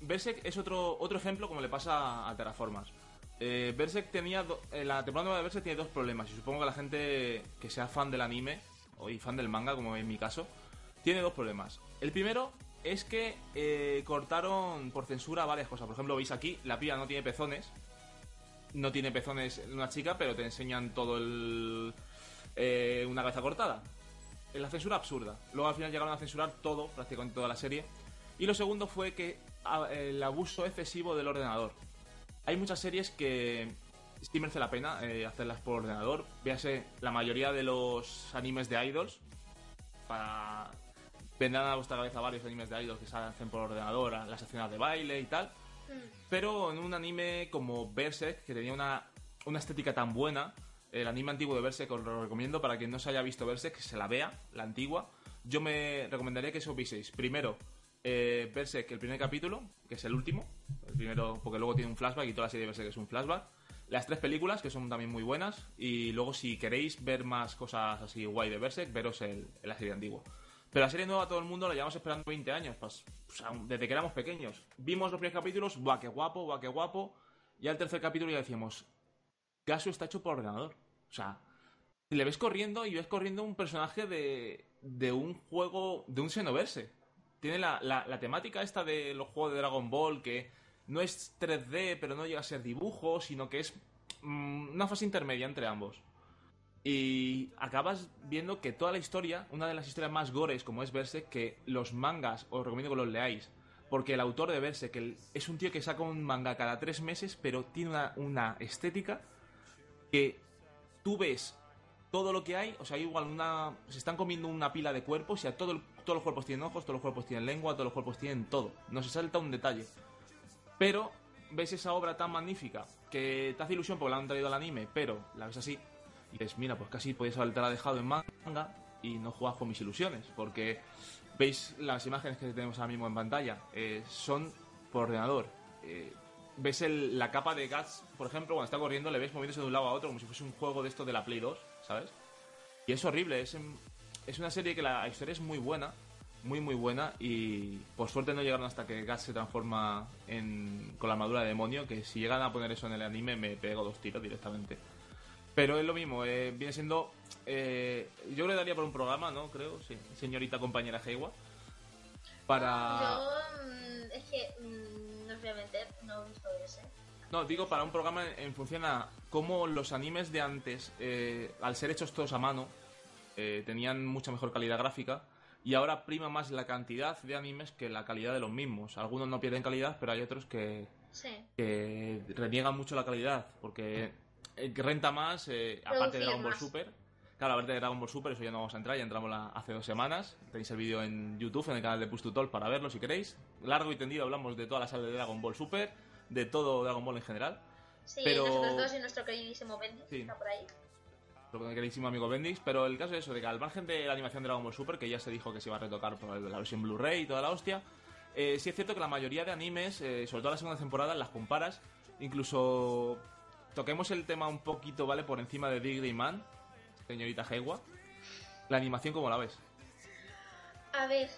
Speaker 1: Berserk es otro, otro ejemplo como le pasa a Terraformas. Eh, Berserk tenía. la temporada nueva de Berserk tiene dos problemas. Y supongo que la gente que sea fan del anime o y fan del manga, como en mi caso, tiene dos problemas. El primero es que eh, cortaron por censura varias cosas. Por ejemplo, veis aquí, la piba no tiene pezones. No tiene pezones una chica, pero te enseñan todo el. Eh, una cabeza cortada. La censura absurda. Luego al final llegaron a censurar todo, prácticamente toda la serie. Y lo segundo fue que el abuso excesivo del ordenador. Hay muchas series que sí merece la pena eh, hacerlas por ordenador. Véase la mayoría de los animes de idols. Para vendrán a vuestra cabeza varios animes de idols que se hacen por ordenador, las escenas de baile y tal. Mm. Pero en un anime como Berserk, que tenía una, una estética tan buena, el anime antiguo de Berserk os lo recomiendo para quien no se haya visto Berserk, que se la vea, la antigua. Yo me recomendaría que eso viseis. Primero, eh, Berserk, el primer capítulo, que es el último. El primero, porque luego tiene un flashback y toda la serie de Berserk es un flashback. Las tres películas, que son también muy buenas. Y luego, si queréis ver más cosas así guay de Berserk, veros el, la serie antigua. Pero la serie nueva todo el mundo la llevamos esperando 20 años, pues, desde que éramos pequeños. Vimos los primeros capítulos, ¡buah, qué guapo, guau, qué guapo! Y al tercer capítulo ya decíamos, Gasu está hecho por ordenador. O sea, le ves corriendo y ves corriendo un personaje de, de un juego, de un Xenoverse. Tiene la, la, temática esta de los juegos de Dragon Ball, que no es 3D, pero no llega a ser dibujo, sino que es mm, una fase intermedia entre ambos. Y acabas viendo que toda la historia, una de las historias más gores como es Berserk, que los mangas os recomiendo que los leáis. Porque el autor de Berserk es un tío que saca un manga cada tres meses, pero tiene una, estética que tú ves todo lo que hay, o sea, igual una. Se están comiendo una pila de cuerpos, o sea, todo todos los cuerpos tienen ojos, todos los cuerpos tienen lengua, todos los cuerpos tienen todo. No se salta un detalle. Pero ves esa obra tan magnífica que te hace ilusión porque la han traído al anime, pero la ves así y dices, mira, pues casi podías haberte dejado en manga y no juegas con mis ilusiones, porque veis las imágenes que tenemos ahora mismo en pantalla, eh, son por ordenador. Eh, ves el- la capa de Guts, por ejemplo, cuando está corriendo, le ves moviéndose de un lado a otro como si fuese un juego de esto de la Play 2, ¿sabes? Y es horrible, es, es una serie que la historia es muy buena, muy muy buena, y por suerte no llegaron hasta que Guts se transforma en, con la armadura de demonio, que si llegan a poner eso en el anime me pego dos tiros directamente. Pero es lo mismo, eh, viene siendo... eh, yo le daría por un programa, ¿no? Creo, sí. Señorita compañera Heiwa. Para...
Speaker 2: Yo, mm, es que, mm, no mentir, no he visto ese.
Speaker 1: No, digo para un programa en, en función a cómo los animes de antes, eh, al ser hechos todos a mano, eh, tenían mucha mejor calidad gráfica y ahora prima más la cantidad de animes que la calidad de los mismos. Algunos no pierden calidad, pero hay otros que,
Speaker 2: Sí.
Speaker 1: que reniegan mucho la calidad porque que renta más, eh, aparte de Dragon Ball
Speaker 2: más.
Speaker 1: Super. Claro, aparte de Dragon Ball Super, eso ya no vamos a entrar, ya entramos la- hace dos semanas. Tenéis el vídeo en YouTube, en el canal de Push to Talk, para verlo si queréis. Largo y tendido hablamos de toda la saga de Dragon Ball Super, de todo Dragon Ball en general.
Speaker 2: Sí,
Speaker 1: Pero-
Speaker 2: nosotros dos y nuestro queridísimo Bendy,
Speaker 1: Sí.
Speaker 2: está por ahí.
Speaker 1: lo que queridísimo amigo Bendix, pero el caso es eso, de que al margen de la animación de Dragon Ball Super, que ya se dijo que se iba a retocar por la versión Blu-ray y toda la hostia, eh, sí es cierto que la mayoría de animes, eh, sobre todo la segunda temporada, las comparas, incluso toquemos el tema un poquito, ¿vale? Por encima de Green Man, señorita Heiwa, la animación como la ves.
Speaker 2: A ver,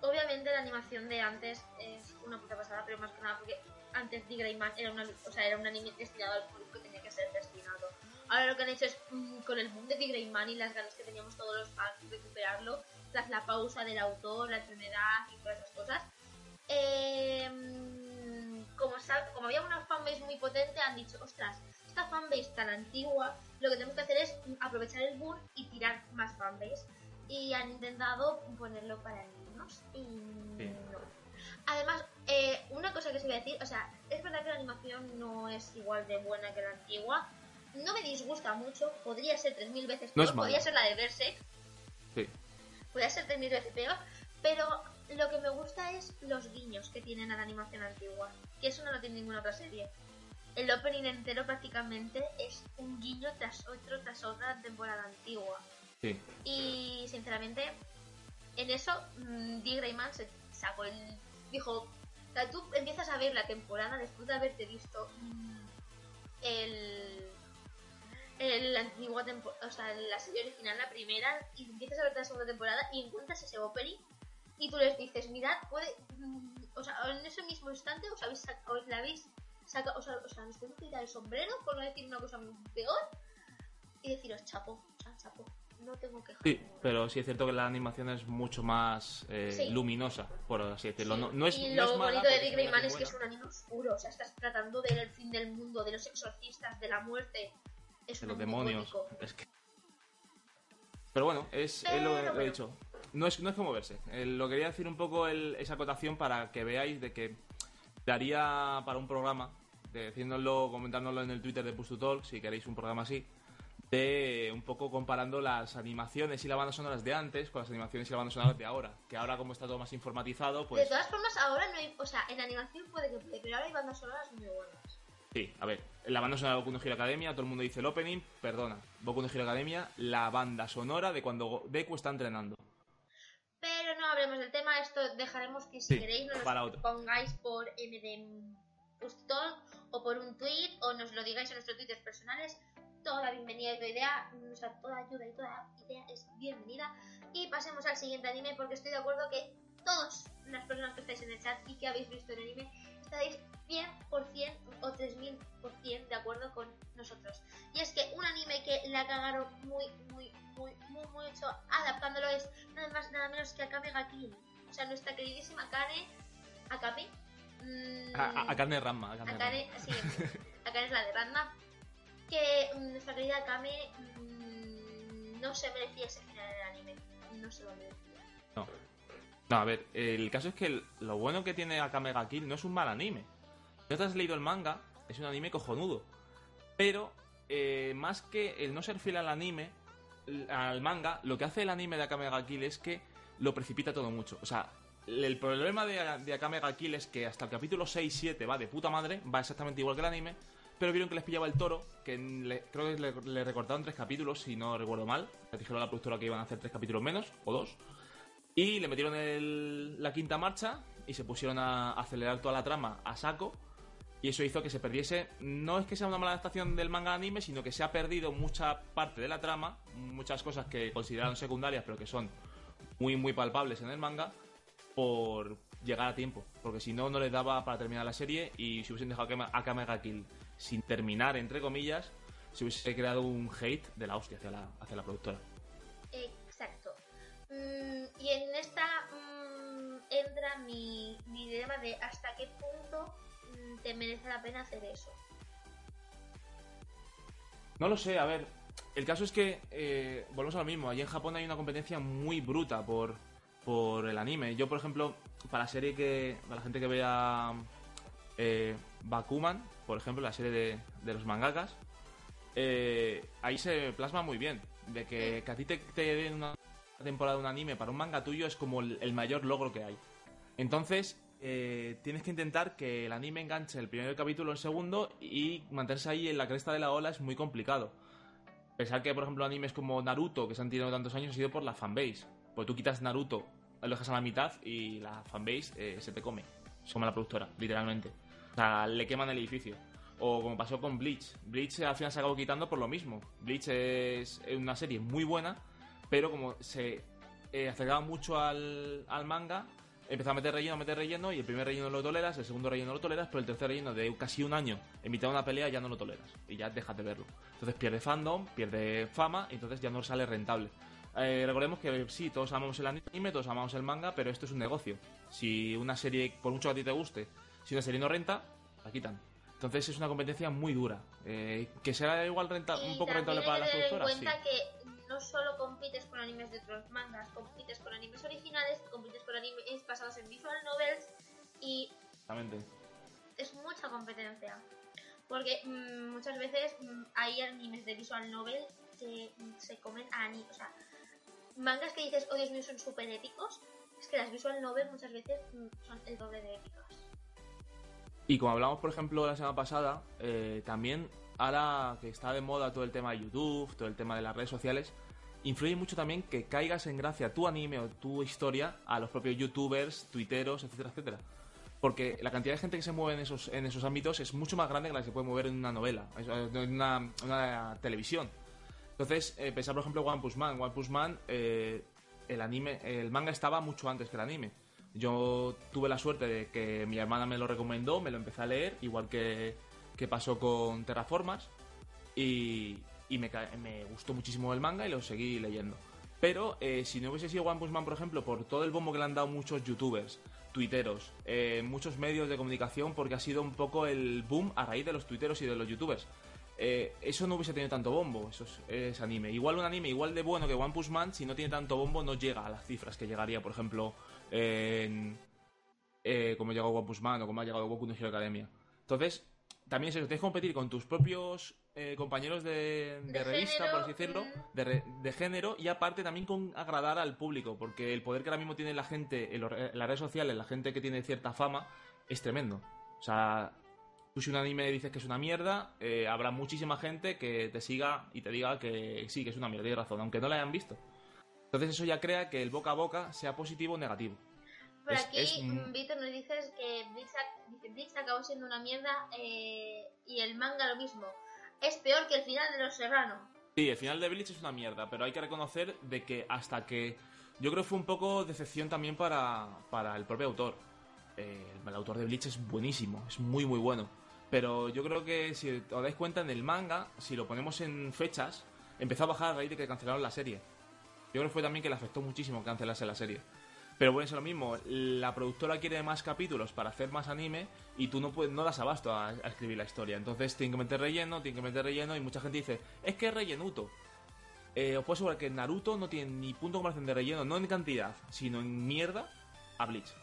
Speaker 2: obviamente la animación de antes es una puta pasada, pero más que nada porque antes The Greyman era, una, o sea, era un anime destinado al público que tenía que ser destinado. Ahora lo que han hecho es, mm, con el boom de Greyman y las ganas que teníamos todos los fans de recuperarlo, tras la pausa del autor, la enfermedad y todas esas cosas, eh, como, como había una fanbase muy potente, han dicho, ostras, esta fanbase tan antigua, lo que tenemos que hacer es aprovechar el boom y tirar más fanbase. Y han intentado ponerlo para niños y
Speaker 1: Sí.
Speaker 2: no. Además, eh, una cosa que se iba a decir, o sea, es verdad que la animación no es igual de buena que la antigua. No me disgusta mucho, podría ser 3.000 veces peor, podría ser la de Berserk,
Speaker 1: Sí.
Speaker 2: podría ser 3.000 veces peor, pero lo que me gusta es los guiños que tienen a la animación antigua, que eso no lo tiene ninguna otra serie. El opening entero prácticamente es un guiño tras otro tras otra temporada antigua.
Speaker 1: Sí.
Speaker 2: Y sinceramente, en eso, mmm, D. Greyman se sacó el. Dijo: o sea, tú empiezas a ver la temporada después de haberte visto mm, el. el- la antigua temporada, o sea, la serie original, la primera, y empiezas a ver la segunda temporada y encuentras ese opening y tú les dices: Mirad, puede. mm, o sea, en ese mismo instante os habéis os la habéis sacado, o sea, os habéis que quitar el sombrero, por no decir una cosa peor, y deciros: Chapo, o sea, chapo, no tengo que
Speaker 1: Sí, pero sí es cierto que la animación es mucho más eh,
Speaker 2: Sí.
Speaker 1: luminosa, por así decirlo.
Speaker 2: Sí,
Speaker 1: No, no es,
Speaker 2: y
Speaker 1: no
Speaker 2: lo
Speaker 1: es mala,
Speaker 2: bonito de
Speaker 1: una
Speaker 2: Grayman es que es un anime oscuro, o sea, estás tratando del fin del mundo, de los exorcistas, de la muerte. Es
Speaker 1: de
Speaker 2: un
Speaker 1: los demonios. Es que... Pero bueno, es, es lo, lo he dicho. No es, no es como verse. Eh, lo quería decir un poco el- esa acotación para que veáis de que daría para un programa, de decírnoslo, comentárnoslo en el Twitter de Push to Talk, si queréis un programa así, de un poco comparando las animaciones y las bandas sonoras de antes con las animaciones y las bandas sonoras de ahora. Que ahora como está todo más informatizado,
Speaker 2: De
Speaker 1: pues...
Speaker 2: todas formas, ahora no hay. O sea, en animación puede que puede, pero ahora hay bandas sonoras muy buenas.
Speaker 1: Sí, a ver, la banda sonora de Boku no Hero Academia, todo el mundo dice el opening, perdona, Boku no Hero Academia, la banda sonora de cuando Deku está entrenando.
Speaker 2: No hablemos del tema, esto dejaremos que si
Speaker 1: Sí,
Speaker 2: queréis nos lo pongáis por MD Talk o por un tweet o nos lo digáis en nuestros twitters personales. Toda bienvenida y toda idea, o sea, toda ayuda y toda idea es bienvenida. Y pasemos al siguiente anime porque estoy de acuerdo que todas las personas que estáis en el chat y que habéis visto el anime estaréis 100% o 3000% de acuerdo con nosotros. Y es que un anime que la cagaron muy, muy, muy, muy mucho adaptándolo es nada más, nada menos que Akame ga Kill. O sea, nuestra queridísima Akane, Akame, mm,
Speaker 1: A, a, a carne Ramma. A carne
Speaker 2: Akane,
Speaker 1: Ramma.
Speaker 2: sí, Akane es la de Ranma, que mm, nuestra querida Akame mm, no se merecía ese final del anime, no se lo merecía.
Speaker 1: No. No, a ver, el caso es que lo bueno que tiene Akame ga Kill no es un mal anime. Si no te has leído el manga, es un anime cojonudo. Pero, eh, más que el no ser fiel al anime, al manga, lo que hace el anime de Akame ga Kill es que lo precipita todo mucho. O sea, el problema de, de Akame ga Kill es que hasta el capítulo 6-7 va de puta madre, va exactamente igual que el anime, pero vieron que les pillaba el toro, que le- creo que le, le recortaron tres capítulos, si no recuerdo mal. Le dijeron a la productora que iban a hacer tres capítulos menos, o dos. Y le metieron el- la quinta marcha y se pusieron a acelerar toda la trama a saco. Y eso hizo que se perdiese, no es que sea una mala adaptación del manga anime, sino que se ha perdido mucha parte de la trama, muchas cosas que consideraron secundarias, pero que son muy, muy palpables en el manga, por llegar a tiempo. Porque si no, no les daba para terminar la serie y si hubiesen dejado a Kamega Kill sin terminar, entre comillas, se hubiese creado un hate de la hostia hacia la, hacia la productora.
Speaker 2: Mm, y en esta mm, entra mi, mi dilema de hasta qué punto mm, te merece la pena hacer eso.
Speaker 1: No lo sé, a ver, el caso es que eh, volvemos a lo mismo. Allí en Japón hay una competencia muy bruta por, por el anime. Yo, por ejemplo, para la serie que. Para la gente que vea eh, Bakuman, por ejemplo, la serie de, de los mangakas, eh, ahí se plasma muy bien. De que, que a ti te, te den una temporada de un anime para un manga tuyo es como el, mayor logro que hay. Entonces, eh, tienes que intentar que el anime enganche el primer capítulo, el segundo, y mantenerse ahí en la cresta de la ola es muy complicado. Pensar que, por ejemplo, animes como Naruto, que se han tirado tantos años, ha sido por la fanbase. Pues tú quitas Naruto, lo dejas a la mitad y la fanbase eh, se te come. Se come la productora, literalmente. O sea, le queman el edificio. O como pasó con Bleach. Bleach al final se acabó quitando por lo mismo. Bleach es una serie muy buena, pero como se eh, acercaba mucho al, al manga, empezó a meter relleno, a meter relleno, y el primer relleno lo toleras, el segundo relleno lo toleras, pero el tercer relleno de casi un año en mitad de una pelea ya no lo toleras. Y ya dejas de verlo. Entonces pierde fandom, pierde fama, y entonces ya no sale rentable. Eh, recordemos que sí, todos amamos el anime, todos amamos el manga, pero esto es un negocio. Si una serie, por mucho que a ti te guste, si una serie no renta, la quitan. Entonces es una competencia muy dura. Eh, que sea igual renta,
Speaker 2: Y
Speaker 1: un poco rentable para las productoras, sí.
Speaker 2: que no solo compites con animes de otros mangas, compites con animes originales, compites con animes basados en visual novels y
Speaker 1: Exactamente.
Speaker 2: es mucha competencia. Porque mm, muchas veces mm, hay animes de visual novel que se comen a ani- O sea, mangas que dices, oh Dios mío, son súper épicos. Es que las visual novel muchas veces mm, son el doble de épicas.
Speaker 1: Y como hablamos, por ejemplo, la semana pasada, eh, también ahora que está de moda todo el tema de YouTube, todo el tema de las redes sociales, influye mucho también que caigas en gracia tu anime o tu historia a los propios youtubers, tuiteros, etcétera, etcétera. Porque la cantidad de gente que se mueve en esos, en esos ámbitos es mucho más grande que la que se puede mover en una novela, en una, una televisión. Entonces, eh, pensar por ejemplo One Punch Man. One Punch Man, eh, el anime, el manga estaba mucho antes que el anime. Yo tuve la suerte de que mi hermana me lo recomendó, me lo empecé a leer, igual que, que pasó con Terraformas, y, y me, me gustó muchísimo el manga y lo seguí leyendo. Pero eh, si no hubiese sido One Punch Man, por ejemplo, por todo el bombo que le han dado muchos youtubers, tuiteros, eh, muchos medios de comunicación, porque ha sido un poco el boom a raíz de los tuiteros y de los youtubers. eh, eso no hubiese tenido tanto bombo, eso es, anime. Igual un anime igual de bueno que One Punch Man, si no tiene tanto bombo, no llega a las cifras que llegaría, por ejemplo, en, como llegado One Punch Man o como ha llegado Goku no Hero Academia. Entonces, también es eso, tienes que competir con tus propios eh, compañeros de, de
Speaker 2: De
Speaker 1: revista,
Speaker 2: género,
Speaker 1: por así decirlo,
Speaker 2: mm.
Speaker 1: de, re- de género y aparte también con agradar al público, porque el poder que ahora mismo tiene la gente en, los- en las redes sociales, la gente que tiene cierta fama, es tremendo. O sea, tú si un anime dices que es una mierda, eh, habrá muchísima gente que te siga y te diga que sí, que es una mierda, tienes razón, aunque no la hayan visto. Entonces eso ya crea que el boca a boca sea positivo o negativo.
Speaker 2: Por
Speaker 1: Es-
Speaker 2: aquí,
Speaker 1: es, mm,
Speaker 2: Víctor, nos dices que Bleach acabó siendo una mierda eh, y el manga lo mismo. Es peor que el final de Los Serrano.
Speaker 1: Sí, el final de Bleach es una mierda, pero hay que reconocer de que hasta que... Yo creo que fue un poco decepción también para, para el propio autor. Eh, el autor de Bleach es buenísimo, es muy muy bueno. Pero yo creo que si os dais cuenta en el manga, si lo ponemos en fechas, empezó a bajar a raíz de que cancelaron la serie. Yo creo que fue también que le afectó muchísimo cancelarse la serie. Pero bueno, es lo mismo, la productora quiere más capítulos para hacer más anime y tú no puedes, no das abasto a, escribir la historia. Entonces tienen que meter relleno, tienen que meter relleno y mucha gente dice, es que es rellenuto. Eh, os puedo asegurar que Naruto no tiene ni punto de comparación de relleno, no en cantidad, sino en mierda, a Bleach.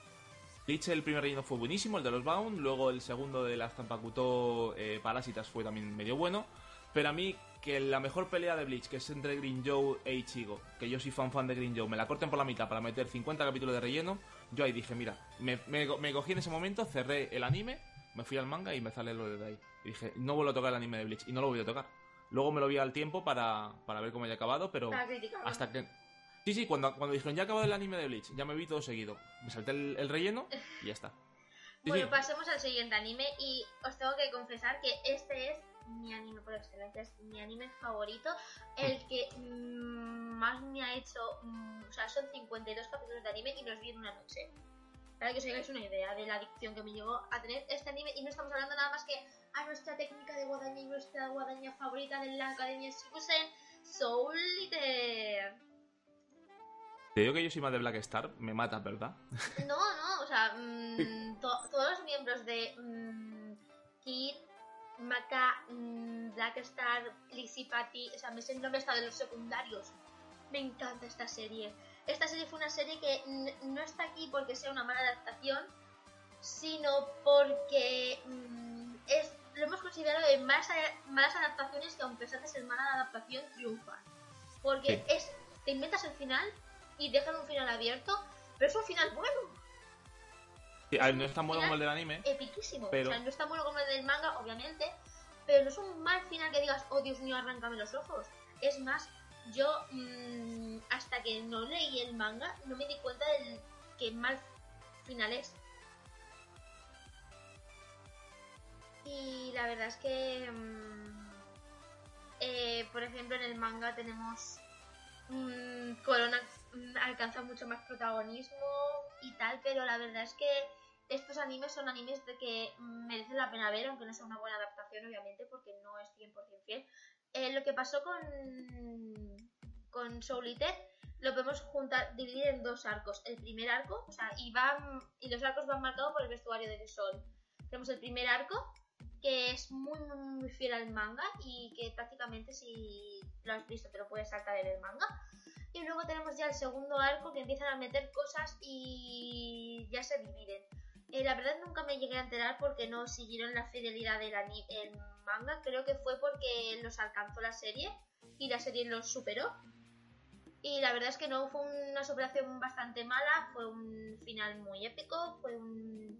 Speaker 1: Bleach el primer relleno fue buenísimo, el de los Bound, luego el segundo de las Tampakuto eh, Parásitas fue también medio bueno, pero a mí que la mejor pelea de Bleach, que es entre Green Joe e Ichigo, que yo soy fan fan de Green Joe, me la corten por la mitad para meter 50 capítulos de relleno, yo ahí dije, mira, me, me, me cogí en ese momento, cerré el anime, me fui al manga y me sale lo de ahí. Y dije, no vuelvo a tocar el anime de Bleach, y no lo voy a tocar. Luego me lo vi al tiempo para, para ver cómo haya acabado, pero hasta que... Sí, sí, cuando, cuando dijeron ya ha acabado el anime de Bleach, ya me vi todo seguido. Me salté el, el relleno y ya está.
Speaker 2: Bueno, pasemos al siguiente anime y os tengo que confesar que este es mi anime por excelencia, es mi anime favorito, el que mm, más me ha hecho, mm, o sea, son 52 capítulos de anime y los vi en una noche. Para que os hagáis una idea de la adicción que me llegó a tener este anime y no estamos hablando nada más que a nuestra técnica de guadaña y nuestra guadaña favorita de la Academia Shibusen, Soul Eater.
Speaker 1: Te digo que yo soy más de Black Star, me mata, ¿verdad?
Speaker 2: No, no, o sea, mmm, todos los miembros de mmm, Kid, Maka, mmm, Black Star, Lizzie Patty, o sea, me sé el nombre hasta de los secundarios. Me encanta esta serie. Esta serie fue una serie que no está aquí porque sea una mala adaptación, sino porque mm, es, lo hemos considerado de más malas adaptaciones que aunque sea de ser mala adaptación triunfan. Porque es, te inventas el final y dejan un final abierto, pero es un final bueno.
Speaker 1: No es tan bueno como el del anime.
Speaker 2: Epiquísimo. Pero... O sea, no es tan bueno como el del manga, obviamente, pero no es un mal final que digas, oh Dios mío, arráncame los ojos. Es más, yo mmm, hasta que no leí el manga no me di cuenta del que mal final es. Y la verdad es que, mmm, eh, por ejemplo, en el manga tenemos mmm, Corona alcanza mucho más protagonismo y tal, pero la verdad es que estos animes son animes de que merecen la pena ver, aunque no sea una buena adaptación, obviamente, porque no es 100% fiel. Eh, lo que pasó con, con Soul Eater lo podemos juntar, dividir en dos arcos. El primer arco, o sea, y, van, y los arcos van marcados por el vestuario de Sol. Tenemos el primer arco, que es muy, muy, fiel al manga y que prácticamente si lo has visto te lo puedes saltar en el manga. Y luego tenemos ya el segundo arco que empiezan a meter cosas y ya se dividen. Eh, la verdad nunca me llegué a enterar porque no siguieron la fidelidad del manga. Creo que fue porque los alcanzó la serie y la serie los superó. Y la verdad es que no fue una superación bastante mala, fue un final muy épico, fue un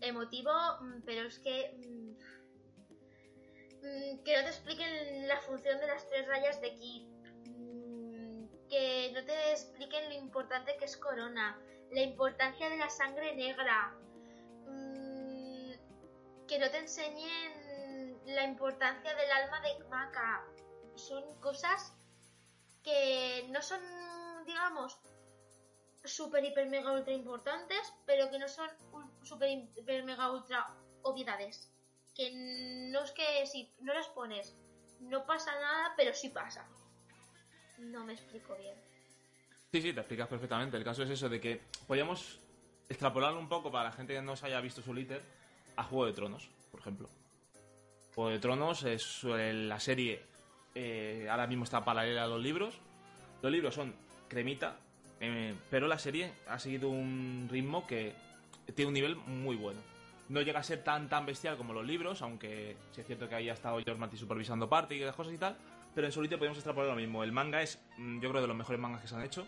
Speaker 2: emotivo, mm, pero es que mm, mm, que no te expliquen la función de las tres rayas de Ki, que no te expliquen lo importante que es Corona, la importancia de la sangre negra, que no te enseñen la importancia del alma de Maka. Son cosas que no son, digamos, super, hiper, mega, ultra importantes, pero que no son super, hiper, mega, ultra obviedades. Que no es que si no las pones no pasa nada, pero sí pasa. No me explico bien.
Speaker 1: Sí, sí, te explicas perfectamente. El caso es eso, de que podríamos extrapolarlo un poco para la gente que no se haya visto su liter a Juego de Tronos, por ejemplo. Juego de Tronos es la serie, eh, ahora mismo está paralela a los libros. Los libros son cremita, eh, pero la serie ha seguido un ritmo que tiene un nivel muy bueno. No llega a ser tan tan bestial como los libros, aunque sí es cierto que ahí ha estado George Martin supervisando parte y las cosas y tal, pero en solito podemos extrapolar lo mismo. El manga es, mm, yo creo, de los mejores mangas que se han hecho,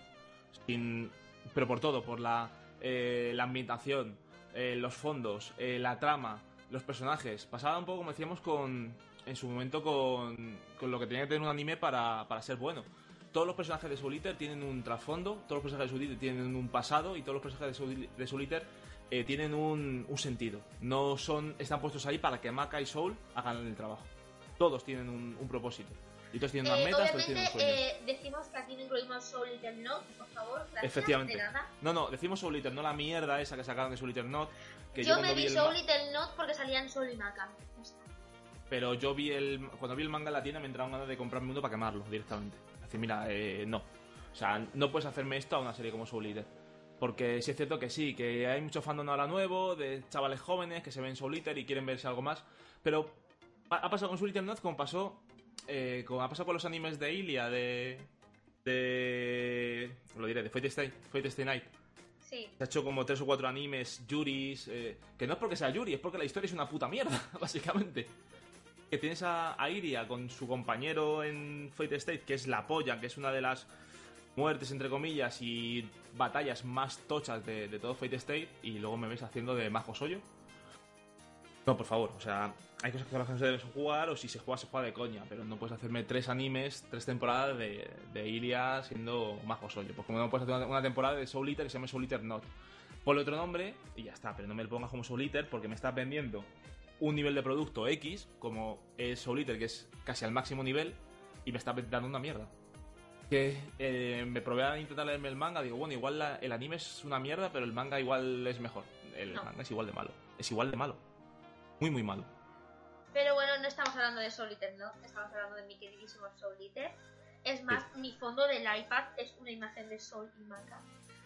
Speaker 1: sin, pero por todo, por la, eh, la ambientación, eh, los fondos, eh, la trama, los personajes. Pasaba un poco, como decíamos, con en su momento con, con lo que tenía que tener un anime para, para ser bueno. Todos los personajes de Soul Eater tienen un trasfondo, todos los personajes de Soul Eater tienen un pasado y todos los personajes de Soul, Eater eh, tienen un, un, sentido. No son están puestos ahí para que Maka y Soul hagan el trabajo. Todos tienen un propósito. Y todos tienen
Speaker 2: unas
Speaker 1: eh,
Speaker 2: metas, tienen sueños. Eh, decimos que aquí incluimos Soul Eater Not, por favor. Gracias,
Speaker 1: Efectivamente. No, no, decimos Soul Eater, no la mierda esa que sacaron de Soul Eater Not. Que
Speaker 2: yo, yo me vi, Soul Eater Not porque salían Soul y Maka.
Speaker 1: Pero yo vi el. Cuando vi el manga en la tienda me entraron ganas de comprarme uno para quemarlo directamente. Decir, mira, eh, no. O sea, no puedes hacerme esto a una serie como Soul Eater. Porque sí es cierto que sí, que hay mucho fandom ahora nuevo, de chavales jóvenes que se ven Soul Eater y quieren verse algo más. Pero ha pasado con Soul Eater Not como pasó eh, como ha pasado con los animes de Ilia, de. de. lo diré, de Fate Stay, Fate Stay Night.
Speaker 2: Sí.
Speaker 1: Se ha hecho como tres o cuatro animes, Yuris. Eh, que no es porque sea Yuri, es porque la historia es una puta mierda, básicamente. Que tienes a, a Iria con su compañero en Fate State, que es la polla, que es una de las muertes, entre comillas, y batallas más tochas de, de todo Fate State, y luego me ves haciendo de Majo Soyo. No, por favor, o sea, hay cosas que la gente debe jugar o si se juega, se juega de coña, pero no puedes hacerme tres animes, tres temporadas de, de Ilia siendo Majo Soyo. Pues como no puedes hacer una, temporada de Soul Eater que se llama Soul Eater Not. Ponle otro nombre y ya está, pero no me lo pongas como Soul Eater porque me estás vendiendo un nivel de producto X, como es Soul Eater, que es casi al máximo nivel, y me estás dando una mierda. Que eh, me probé a intentar leerme el manga, digo, bueno, igual la- el anime es una mierda, pero el manga igual es mejor. El
Speaker 2: No.
Speaker 1: manga es igual de malo. Es igual de malo. Muy, muy malo.
Speaker 2: Pero bueno, no estamos hablando de Soul Eater, ¿no? Estamos hablando de mi queridísimo Soul Eater. Es más, mi fondo del iPad es una imagen de Soul y Maka.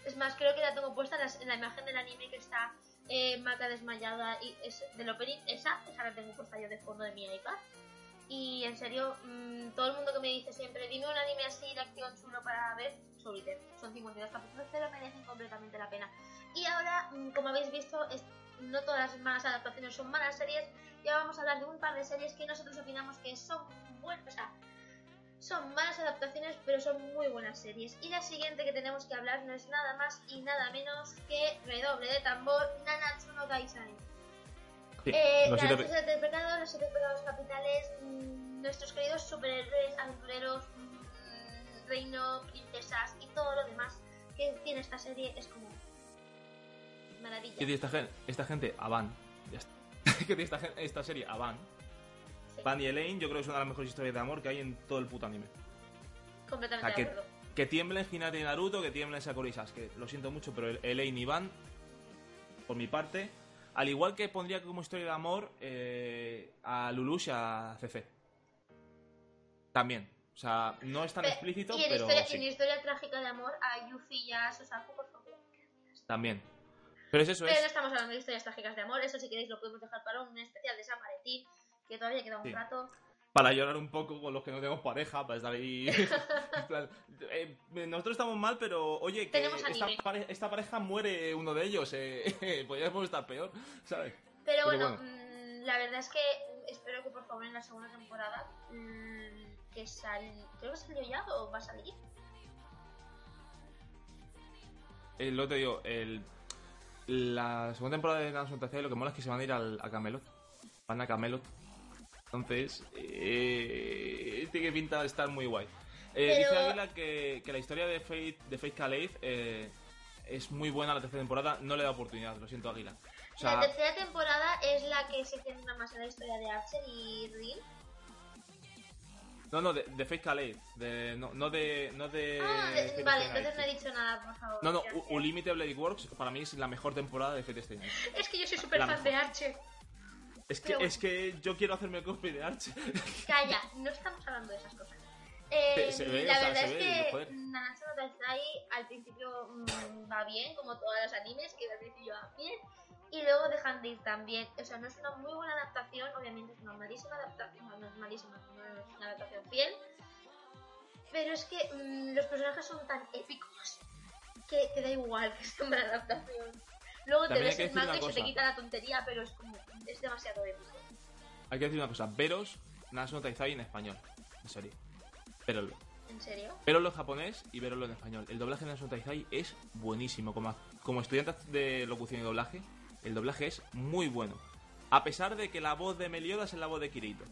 Speaker 2: Es más, creo que la tengo puesta en la, en la imagen del anime que está eh, Maka desmayada y es del opening. Esa, esa la tengo puesta yo de fondo de mi iPad. Y en serio, mm, todo el mundo que me dice siempre, dime un anime así de acción chulo para ver, Soul Eater. Son 52 capítulos, pero merecen completamente la pena. Y ahora, mm, como habéis visto, no todas las malas adaptaciones son malas series. Y ahora vamos a hablar de un par de series que nosotros opinamos que son buenas, o sea, son malas adaptaciones, pero son muy buenas series. Y la siguiente que tenemos que hablar no es nada más y nada menos que redoble de tambor Nanatsu no Taizai.
Speaker 1: Sí,
Speaker 2: Eh,
Speaker 1: los siete pe-
Speaker 2: siete pecados, los siete pecados capitales, mm, nuestros queridos superhéroes, aventureros, mm, reino, princesas y todo lo demás que tiene esta serie es como maravilla.
Speaker 1: ¿Qué tiene esta gente? Esta gente, Avan. ¿Qué tiene esta, esta serie? Avan.
Speaker 2: Sí,
Speaker 1: Van y Elaine, yo creo que es una de las mejores historias de amor que hay en todo el puto anime.
Speaker 2: completamente
Speaker 1: O sea,
Speaker 2: de
Speaker 1: que,
Speaker 2: acuerdo.
Speaker 1: que tiemblen Hinata y Naruto, que tiemblen Sakura y Sasuke. Lo siento mucho, pero el- Elaine y Van, por mi parte, al igual que pondría como historia de amor eh, a Lulush y a CC. También. O sea, no es tan explícito,
Speaker 2: y en,
Speaker 1: pero
Speaker 2: historia,
Speaker 1: sí,
Speaker 2: en historia trágica de amor a Yuffie y a Susaku, por favor.
Speaker 1: también. Pero es eso,
Speaker 2: Pero no
Speaker 1: es...
Speaker 2: estamos hablando de historias trágicas de amor, eso si queréis lo podemos dejar para un especial de San Valentín, que todavía queda un
Speaker 1: Sí.
Speaker 2: rato.
Speaker 1: para llorar un poco con los que no tenemos pareja, para estar ahí. plan, eh, nosotros estamos mal, pero oye, que esta,
Speaker 2: anime.
Speaker 1: pare- esta pareja muere uno de ellos, eh, podríamos estar peor, ¿sabes?
Speaker 2: Pero
Speaker 1: Pero
Speaker 2: bueno,
Speaker 1: bueno.
Speaker 2: mm, la verdad es que espero que por favor en la segunda temporada, mm, que sal... creo que salió ya o va a salir.
Speaker 1: Eh, lo te digo, el, la segunda temporada de Fantasy lo que mola es que se van a ir al, a Camelot. Van a Camelot. Entonces, eh, tiene que pinta de estar muy guay. Eh,
Speaker 2: Pero-
Speaker 1: Dice Águila que, que la historia de Fate, de Kaleid eh, es muy buena la tercera temporada. No le da oportunidad, lo siento, Águila. O sea,
Speaker 2: la tercera temporada es la que se centra más en la historia de Archer y Rin.
Speaker 1: No, no, de, de Fate Kaleid. De, no, no de. No de
Speaker 2: ah, de- vale, entonces no he dicho nada, por favor.
Speaker 1: No, no, Unlimited Blade Works para mí es la mejor temporada de Fate Stay.
Speaker 2: Es que yo soy súper fan
Speaker 1: mejor.
Speaker 2: de Archer.
Speaker 1: Es que, es que yo quiero hacerme cosplay de Archer.
Speaker 2: Calla, no estamos hablando de esas cosas. Eh,
Speaker 1: Se- se ve,
Speaker 2: la
Speaker 1: o sea,
Speaker 2: verdad
Speaker 1: se
Speaker 2: es
Speaker 1: ve,
Speaker 2: que
Speaker 1: joder.
Speaker 2: Nanatsu no Taizai al principio va bien, como todos los animes, que al principio va bien, y luego dejan de ir también. O sea, no es una muy buena adaptación, obviamente es una malísima adaptación, no, es malísima, no es una adaptación fiel, pero es que mm, los personajes son tan épicos que te da igual que sea una adaptación. Luego te
Speaker 1: También
Speaker 2: ves el manga y se te
Speaker 1: cosa.
Speaker 2: quita la tontería, pero es como, es demasiado épico.
Speaker 1: Hay que decir una cosa, veros Nanatsu no Taizai en español, en serio. Veroslo.
Speaker 2: ¿En serio?
Speaker 1: Veroslo en japonés y veroslo en español. El doblaje de Nanatsu no Taizai es buenísimo. Como, como estudiante de locución y doblaje, el doblaje es muy bueno. A pesar de que la voz de Meliodas es la voz de Kirito.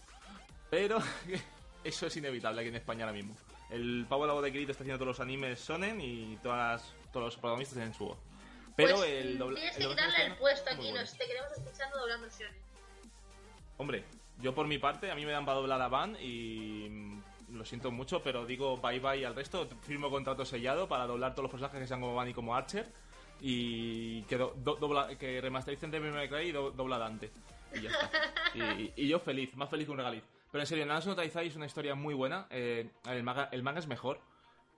Speaker 1: Pero eso es inevitable aquí en España ahora mismo. El pavo de la voz de Kirito está haciendo todos los animes sonen y todas las- todos los protagonistas tienen su voz. Pero
Speaker 2: Pues,
Speaker 1: el
Speaker 2: mm,
Speaker 1: dobla-
Speaker 2: Tienes que
Speaker 1: doblaje
Speaker 2: quitarle el puesto aquí,
Speaker 1: bueno.
Speaker 2: nos te queremos escuchando doblando shonen.
Speaker 1: Hombre, yo por mi parte, a mí me dan para doblar a Van y mm, lo siento mucho, pero digo bye bye al resto. Firmo contrato sellado para doblar todos los personajes que sean como Van y como Archer y que, do- do- dobla, que remastericen Devil May Cry y do- dobla Dante. Y ya está. Y, y yo feliz, más feliz que un regaliz. Pero en serio, no Taizai es una historia muy buena. eh, el, manga, el manga es mejor.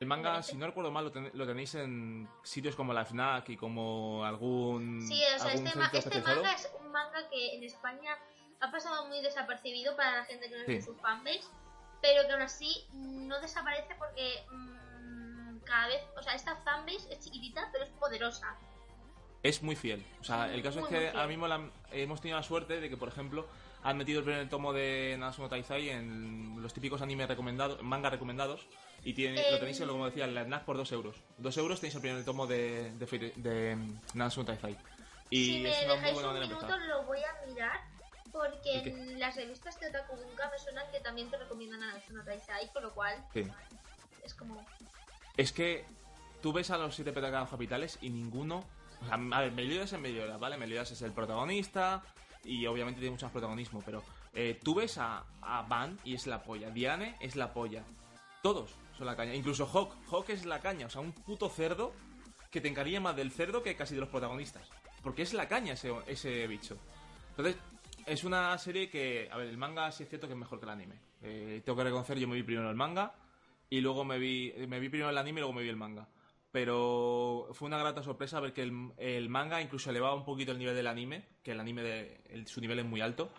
Speaker 1: El manga, si no recuerdo mal, lo, ten- lo tenéis en sitios como la FNAC y como algún.
Speaker 2: Sí, o sea, este, ma- este manga es un manga que en España ha pasado muy desapercibido para la gente que no es de
Speaker 1: Sí.
Speaker 2: su fanbase, pero que aún así no desaparece porque mm, cada vez, o sea, esta fanbase es chiquitita, pero es poderosa.
Speaker 1: Es muy fiel. O sea, el caso
Speaker 2: Muy,
Speaker 1: es que ahora mismo la- hemos tenido la suerte de que, por ejemplo, han metido el primer tomo de Nanatsu no Taizai en los típicos animes recomendados, manga recomendados, y tiene,
Speaker 2: Eh,
Speaker 1: lo tenéis, como decía, en la FNAC por 2 euros. 2 euros tenéis el primer tomo de, de, de, Nanatsu no Taizai. Y
Speaker 2: si me
Speaker 1: es una muy
Speaker 2: dejáis
Speaker 1: buena
Speaker 2: un
Speaker 1: de
Speaker 2: minuto lo voy a mirar porque en las revistas de Otaku Bunka me suenan que también te recomiendan a Natsuno Taizai, con lo cual
Speaker 1: Sí.
Speaker 2: es como...
Speaker 1: Es que tú ves a los siete pecados capitales y ninguno O sea, a ver, Meliodas es Meliodas, ¿vale? Meliodas es el protagonista y obviamente tiene mucho más protagonismo, pero eh, tú ves a, a Van y es la polla, Diane es la polla, todos son la caña, incluso Hawk, Hawk es la caña, o sea, un puto cerdo que te encaría más del cerdo que casi de los protagonistas, porque es la caña ese, ese bicho. Entonces, es una serie que, a ver, el manga sí es cierto que es mejor que el anime. Eh, tengo que reconocer, yo me vi primero el manga y luego me vi, me vi primero el anime y luego me vi el manga. Pero fue una grata sorpresa ver que el, el manga incluso elevaba un poquito el nivel del anime, que el anime de, el- su nivel es muy alto.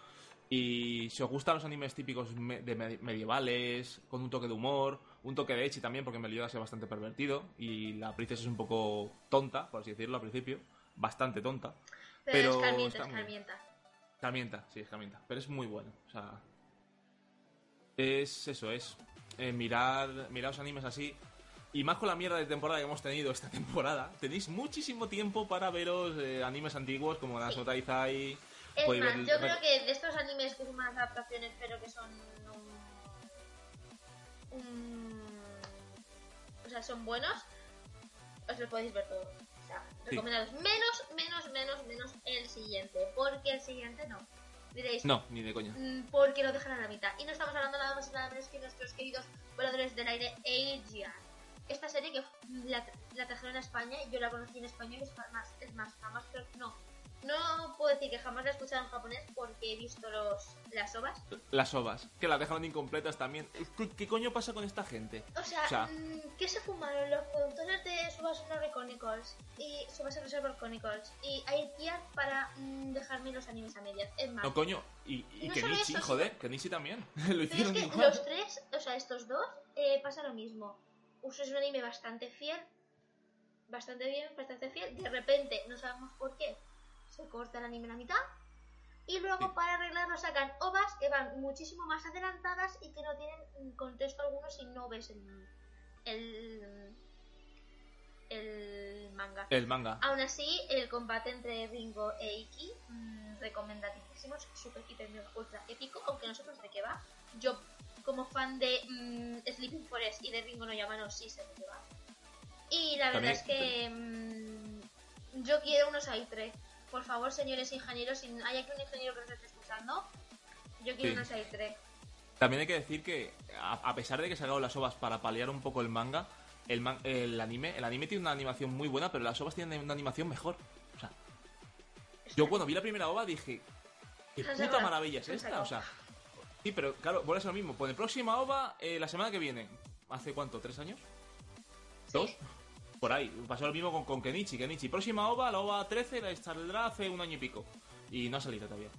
Speaker 1: Y si os gustan los animes típicos me- de me- medievales, con un toque de humor, un toque de Echi también, porque Meliodas es bastante pervertido y la princesa es un poco tonta, por así decirlo, al principio, bastante tonta.
Speaker 2: Pero,
Speaker 1: Pero
Speaker 2: escarmienta,
Speaker 1: está muy bien.
Speaker 2: escarmienta.
Speaker 1: Carmienta, sí, es Carmienta. Pero es muy bueno. O sea. Es eso, es. Eh, mirar los animes así. Y más con la mierda de temporada que hemos tenido esta temporada. Tenéis muchísimo tiempo para veros eh, animes antiguos como Naruto Taizai.
Speaker 2: Es más,
Speaker 1: ver-
Speaker 2: yo creo que de estos animes que son más adaptaciones, pero que son un, un- o sea, son buenos, os los podéis ver todos. O sea,
Speaker 1: Sí.
Speaker 2: recomendados. Menos, menos, menos, menos el siguiente, porque el siguiente no. Diréis,
Speaker 1: No, ni de coña.
Speaker 2: mm, porque lo dejan a la mitad. Y no estamos hablando nada más y nada menos que nuestros queridos voladores del aire Aegean. Esta serie que la, la trajeron a España yo la conocí en español, es más, es más, jamás creo no. No puedo decir que jamás la he escuchado en japonés porque he visto los, las ovas.
Speaker 1: Las ovas, que las dejaron incompletas también. ¿Qué, qué coño pasa con esta gente?
Speaker 2: O sea,
Speaker 1: O sea-
Speaker 2: mm, ¿qué se fumaron los productores de Subasuna Chronicles y Subasa Reservoir Chronicles y Airgear para mm, dejarme los animes a medias? Es más,
Speaker 1: No, coño. Y, y
Speaker 2: No
Speaker 1: que
Speaker 2: solo
Speaker 1: Nichi,
Speaker 2: eso,
Speaker 1: joder, que Nichi también. Lo
Speaker 2: Pero es que
Speaker 1: igual.
Speaker 2: los tres, o sea, estos dos, eh, pasa lo mismo. Uso es un anime bastante fiel, bastante bien, bastante fiel. De repente, no sabemos por qué, se corta el anime a la mitad. Y luego
Speaker 1: Sí.
Speaker 2: para arreglarlo sacan ovas que van muchísimo más adelantadas y que no tienen contexto alguno si no ves el, el, el manga.
Speaker 1: El manga.
Speaker 2: Aún así, el combate entre Ringo e Iki, mm, recomendadísimo, es super, hiper, ultra épico, aunque no sé pues de qué va. Yo, como fan de mm, Sleeping Forest y de Ringo no Yamano, sí sé de qué va. Y la verdad es que mm, yo quiero unos A3. Por favor, señores ingenieros, si hay aquí un ingeniero que nos esté escuchando, yo quiero
Speaker 1: Sí.
Speaker 2: unos A3.
Speaker 1: También hay que decir que, a, pesar de que se han dado las ovas para paliar un poco el manga, el, man- el anime el anime tiene una animación muy buena, pero las ovas tienen una animación mejor. O sea, yo cuando vi la primera ova dije, qué puta maravilla es
Speaker 2: se
Speaker 1: esta. O sea, sí, pero claro, por eso lo mismo. Pone próxima ova eh, la semana que viene. ¿Hace cuánto? ¿Tres años? ¿Dos? Por ahí. Pasó lo mismo con, con Kenichi. Kenichi, próxima ova, la ova 13, la saldrá hace un año y pico. Y no ha salido todavía.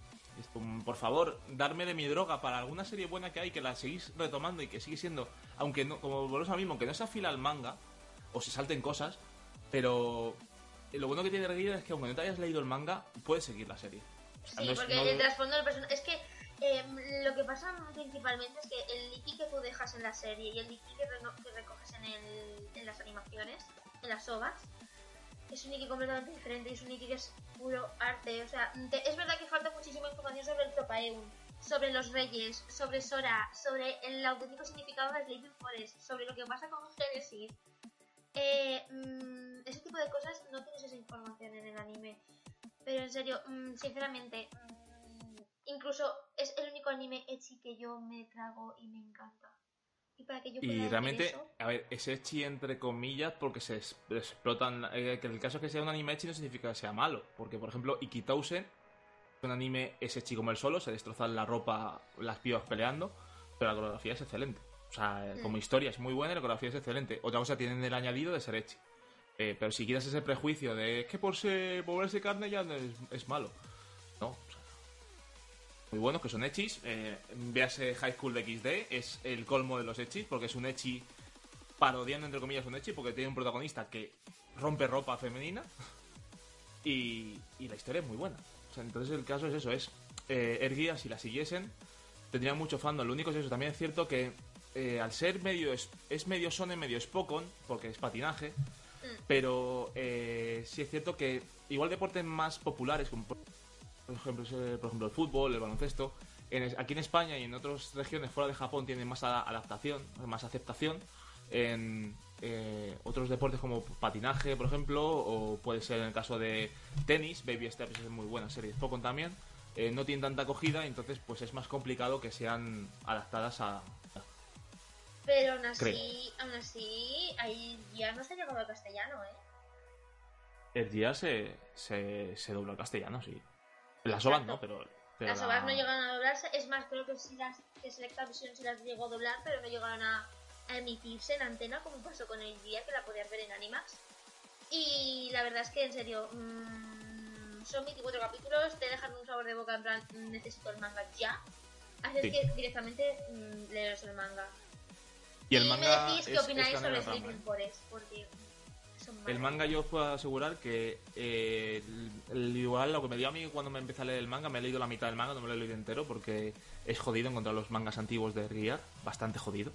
Speaker 1: Por favor, darme de mi droga para alguna serie buena que hay que la seguís retomando y que sigue siendo, aunque no, como volvemos mismo, que no se afila al manga o se salten cosas, pero lo bueno que tiene Reguilla es que aunque no te hayas leído el manga, puedes seguir la serie.
Speaker 2: Sí,
Speaker 1: no es-
Speaker 2: porque
Speaker 1: no-
Speaker 2: el trasfondo del personaje. Es que eh, lo que pasa principalmente es que el Iki que tú dejas en la serie y el Iki que, que recoges en, el, en las animaciones, en las ovas, es un Iki completamente diferente. Es un Iki que es puro arte. O sea, es verdad que falta muchísima información sobre el Tropaeum, sobre los reyes, sobre Sora, sobre el auténtico significado de Sleeping Forest, sobre lo que pasa con Genesis. Eh, mm, ese tipo de cosas no tienes esa información en el anime. Pero en serio, mm, sinceramente, mm, incluso es el único anime ecchi que yo me trago y me encanta. Y para que yo pueda
Speaker 1: Y
Speaker 2: decir
Speaker 1: realmente,
Speaker 2: eso,
Speaker 1: a ver, es ecchi entre comillas porque se es- explotan. eh, que en el caso de que sea un anime ecchi no significa que sea malo. Porque, por ejemplo, Ikitousen es un anime es ecchi como el solo, se destrozan la ropa las pibas peleando, pero la coreografía es excelente. O sea, eh, como
Speaker 2: Mm.
Speaker 1: historia es muy buena y la coreografía es excelente. Otra cosa tienen el añadido de ser ecchi. Eh, pero si quieres ese prejuicio de "Es que por ser, por verse carne ya no es, es malo. No, muy buenos que son echis. Eh, véase High School de XD, es el colmo de los echis, porque es un echi parodiando entre comillas un echi, porque tiene un protagonista que rompe ropa femenina y, y la historia es muy buena. O sea, entonces el caso es eso, es eh, Erguía, si la siguiesen, tendría mucho fandom. Lo único es eso, también es cierto que eh, al ser medio, es, es medio Sone, medio Spokon, porque es patinaje,
Speaker 2: Mm.
Speaker 1: pero eh, sí es cierto que igual deportes más populares, como por ejemplo, por ejemplo el fútbol, el baloncesto, en aquí en España y en otras regiones fuera de Japón tienen más adaptación, más aceptación. En, eh, otros deportes como patinaje, por ejemplo, o puede ser en el caso de tenis, Baby Steps es muy buena serie, Spokon también, eh, no tienen tanta acogida, entonces pues es más complicado que sean adaptadas a...
Speaker 2: Pero aún así, aún así, ahí ya no se llegado al castellano, ¿eh?
Speaker 1: El día se, se, se dobla al castellano, sí. Las ovas no, pero... pero
Speaker 2: las
Speaker 1: la-
Speaker 2: ovas no llegaron a doblarse, es más, creo que sí las que Selecta Visión sí las llegó a doblar, pero no llegaron a, a emitirse en antena, como pasó con el día, que la podías ver en Animax. Y la verdad es que, en serio, mm, son 24 capítulos, te dejan un sabor de boca en plan, mm, necesito el manga ya. Así
Speaker 1: Sí.
Speaker 2: es que directamente mm, leeros el manga.
Speaker 1: Y el manga
Speaker 2: me decís qué
Speaker 1: es-
Speaker 2: opináis
Speaker 1: es
Speaker 2: sobre Sleeping
Speaker 1: ¿eh?
Speaker 2: Forest, porque
Speaker 1: El manga yo os puedo asegurar que eh, el- igual lo que me dio a mí cuando me empecé a leer el manga, me he leído la mitad del manga, no me lo he leído entero porque es jodido encontrar los mangas antiguos de Gear, bastante jodido.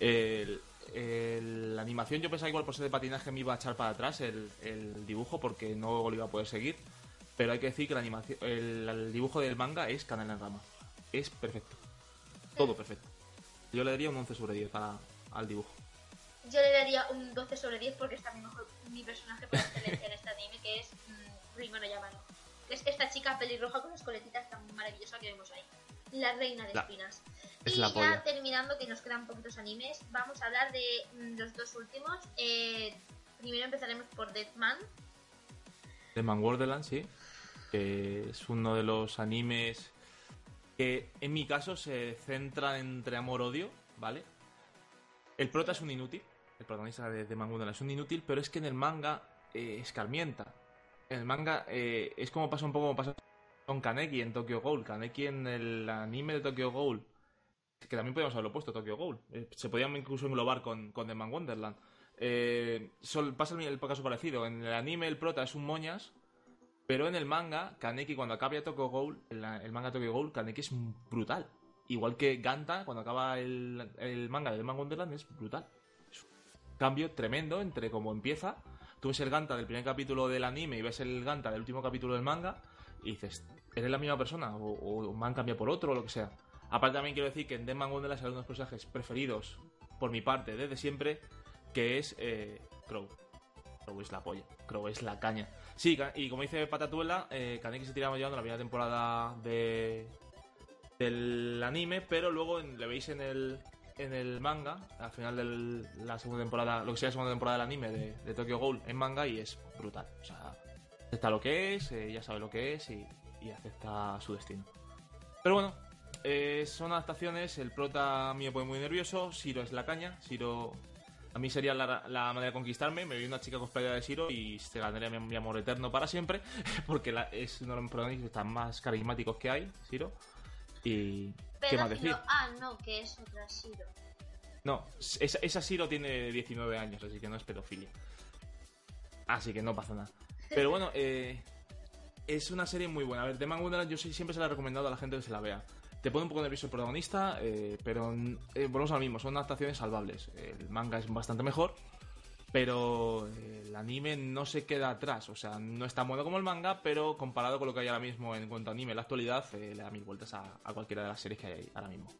Speaker 1: El- el- la animación yo pensaba igual por ser de patinaje me iba a echar para atrás el, el dibujo porque no lo iba a poder seguir, pero hay que decir que la animación, el, el dibujo del manga es Canela en Rama, es perfecto, todo perfecto. Yo le daría un 11 sobre 10 a- al dibujo.
Speaker 2: Yo le daría un 12 sobre 10 porque está mi, mejor, mi personaje por excelencia en este anime, que es mm, Ringo no Yamano. Es esta chica pelirroja con las coletitas tan maravillosa que vemos ahí. La reina de
Speaker 1: La-
Speaker 2: espinas.
Speaker 1: es
Speaker 2: y
Speaker 1: la
Speaker 2: ya
Speaker 1: polla.
Speaker 2: terminando, que nos quedan poquitos animes, vamos a hablar de mm, los dos últimos. Eh, primero empezaremos por Deathman.
Speaker 1: The Man Wonderland, sí. Que es uno de los animes que en mi caso se centra entre amor-odio, ¿vale? El prota es un inútil. El protagonista de The Man Wonderland es un inútil, pero es que en el manga eh, escarmienta. En el manga eh, es como pasa un poco como pasa con Kaneki en Tokyo Ghoul. Kaneki en el anime de Tokyo Ghoul, que también podríamos haberlo puesto, Tokyo Ghoul. Eh, se podían incluso englobar con, con The Man Wonderland. Eh, pasa el, el caso parecido. En el anime el prota es un moñas, pero en el manga, Kaneki cuando acaba Tokyo Ghoul, el, el manga Tokyo Ghoul, Kaneki es brutal. Igual que Ganta, cuando acaba el, el manga de The Man Wonderland, es brutal. Es un cambio tremendo entre cómo empieza. Tú ves el Ganta del primer capítulo del anime y ves el Ganta del último capítulo del manga y dices, ¿eres la misma persona? O, o me han cambiado por otro o lo que sea. Aparte también quiero decir que en The Man Wonderland hay unos personajes preferidos por mi parte desde siempre, que es eh, Crow. Crow es la polla. Crow es la caña. Sí, y como dice Patatuela, eh, Kaneki se tiraba llevando la primera temporada de del anime, pero luego le veis en el en el manga, al final de la segunda temporada, lo que sea la segunda temporada del anime de, Tokyo Ghoul en manga y es brutal. O sea, acepta lo que es, eh, ya sabe lo que es y, acepta su destino. Pero bueno, eh, son adaptaciones, el prota mío pone muy nervioso, Siro es la caña, Siro a mí sería la, la manera de conquistarme, me vi una chica cosplayera de Siro y se ganaría mi, mi amor eterno para siempre, porque la- es uno de los protagonistas más carismáticos que hay, Siro. Y... ¿Qué más decir?
Speaker 2: ah, no, que es otra Shiro.
Speaker 1: No, esa, esa Siro tiene 19 años, así que no es pedofilia. Así que no pasa nada. Pero bueno, eh, es una serie muy buena. A ver, The Man Wonderland yo siempre se la he recomendado a la gente que se la vea. Te pone un poco nervioso el protagonista, eh, pero eh, volvemos al mismo, son adaptaciones salvables. El manga es bastante mejor, pero eh, el anime no se queda atrás. O sea, no es tan bueno como el manga, pero comparado con lo que hay ahora mismo en cuanto a anime en la actualidad, eh, le da mil vueltas a, a cualquiera de las series que hay ahí ahora mismo.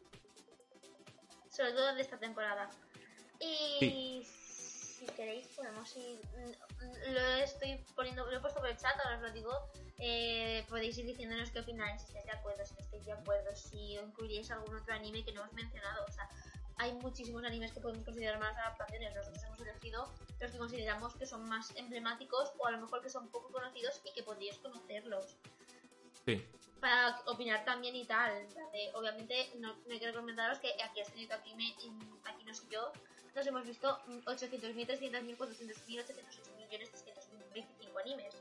Speaker 2: Sobre todo de esta temporada. Y
Speaker 1: Sí.
Speaker 2: si queréis podemos ir... mm, Lo estoy poniendo, lo he puesto por el chat, ahora os lo digo. Eh, podéis ir diciéndonos qué opináis, si estáis de acuerdo, si no estáis de acuerdo, si incluiríais algún otro anime que no hemos mencionado. O sea, hay muchísimos animes que podemos considerar más adaptaciones. Nosotros hemos elegido los que consideramos que son más emblemáticos o a lo mejor que son poco conocidos y que podríais conocerlos.
Speaker 1: Sí.
Speaker 2: para opinar también y tal. De- obviamente, no, no hay que recomendaros que aquí has tenido aquí, me, aquí no sé yo, nos hemos visto mm, 800.000, 300.000, 400.000, 808 millones, 325 animes.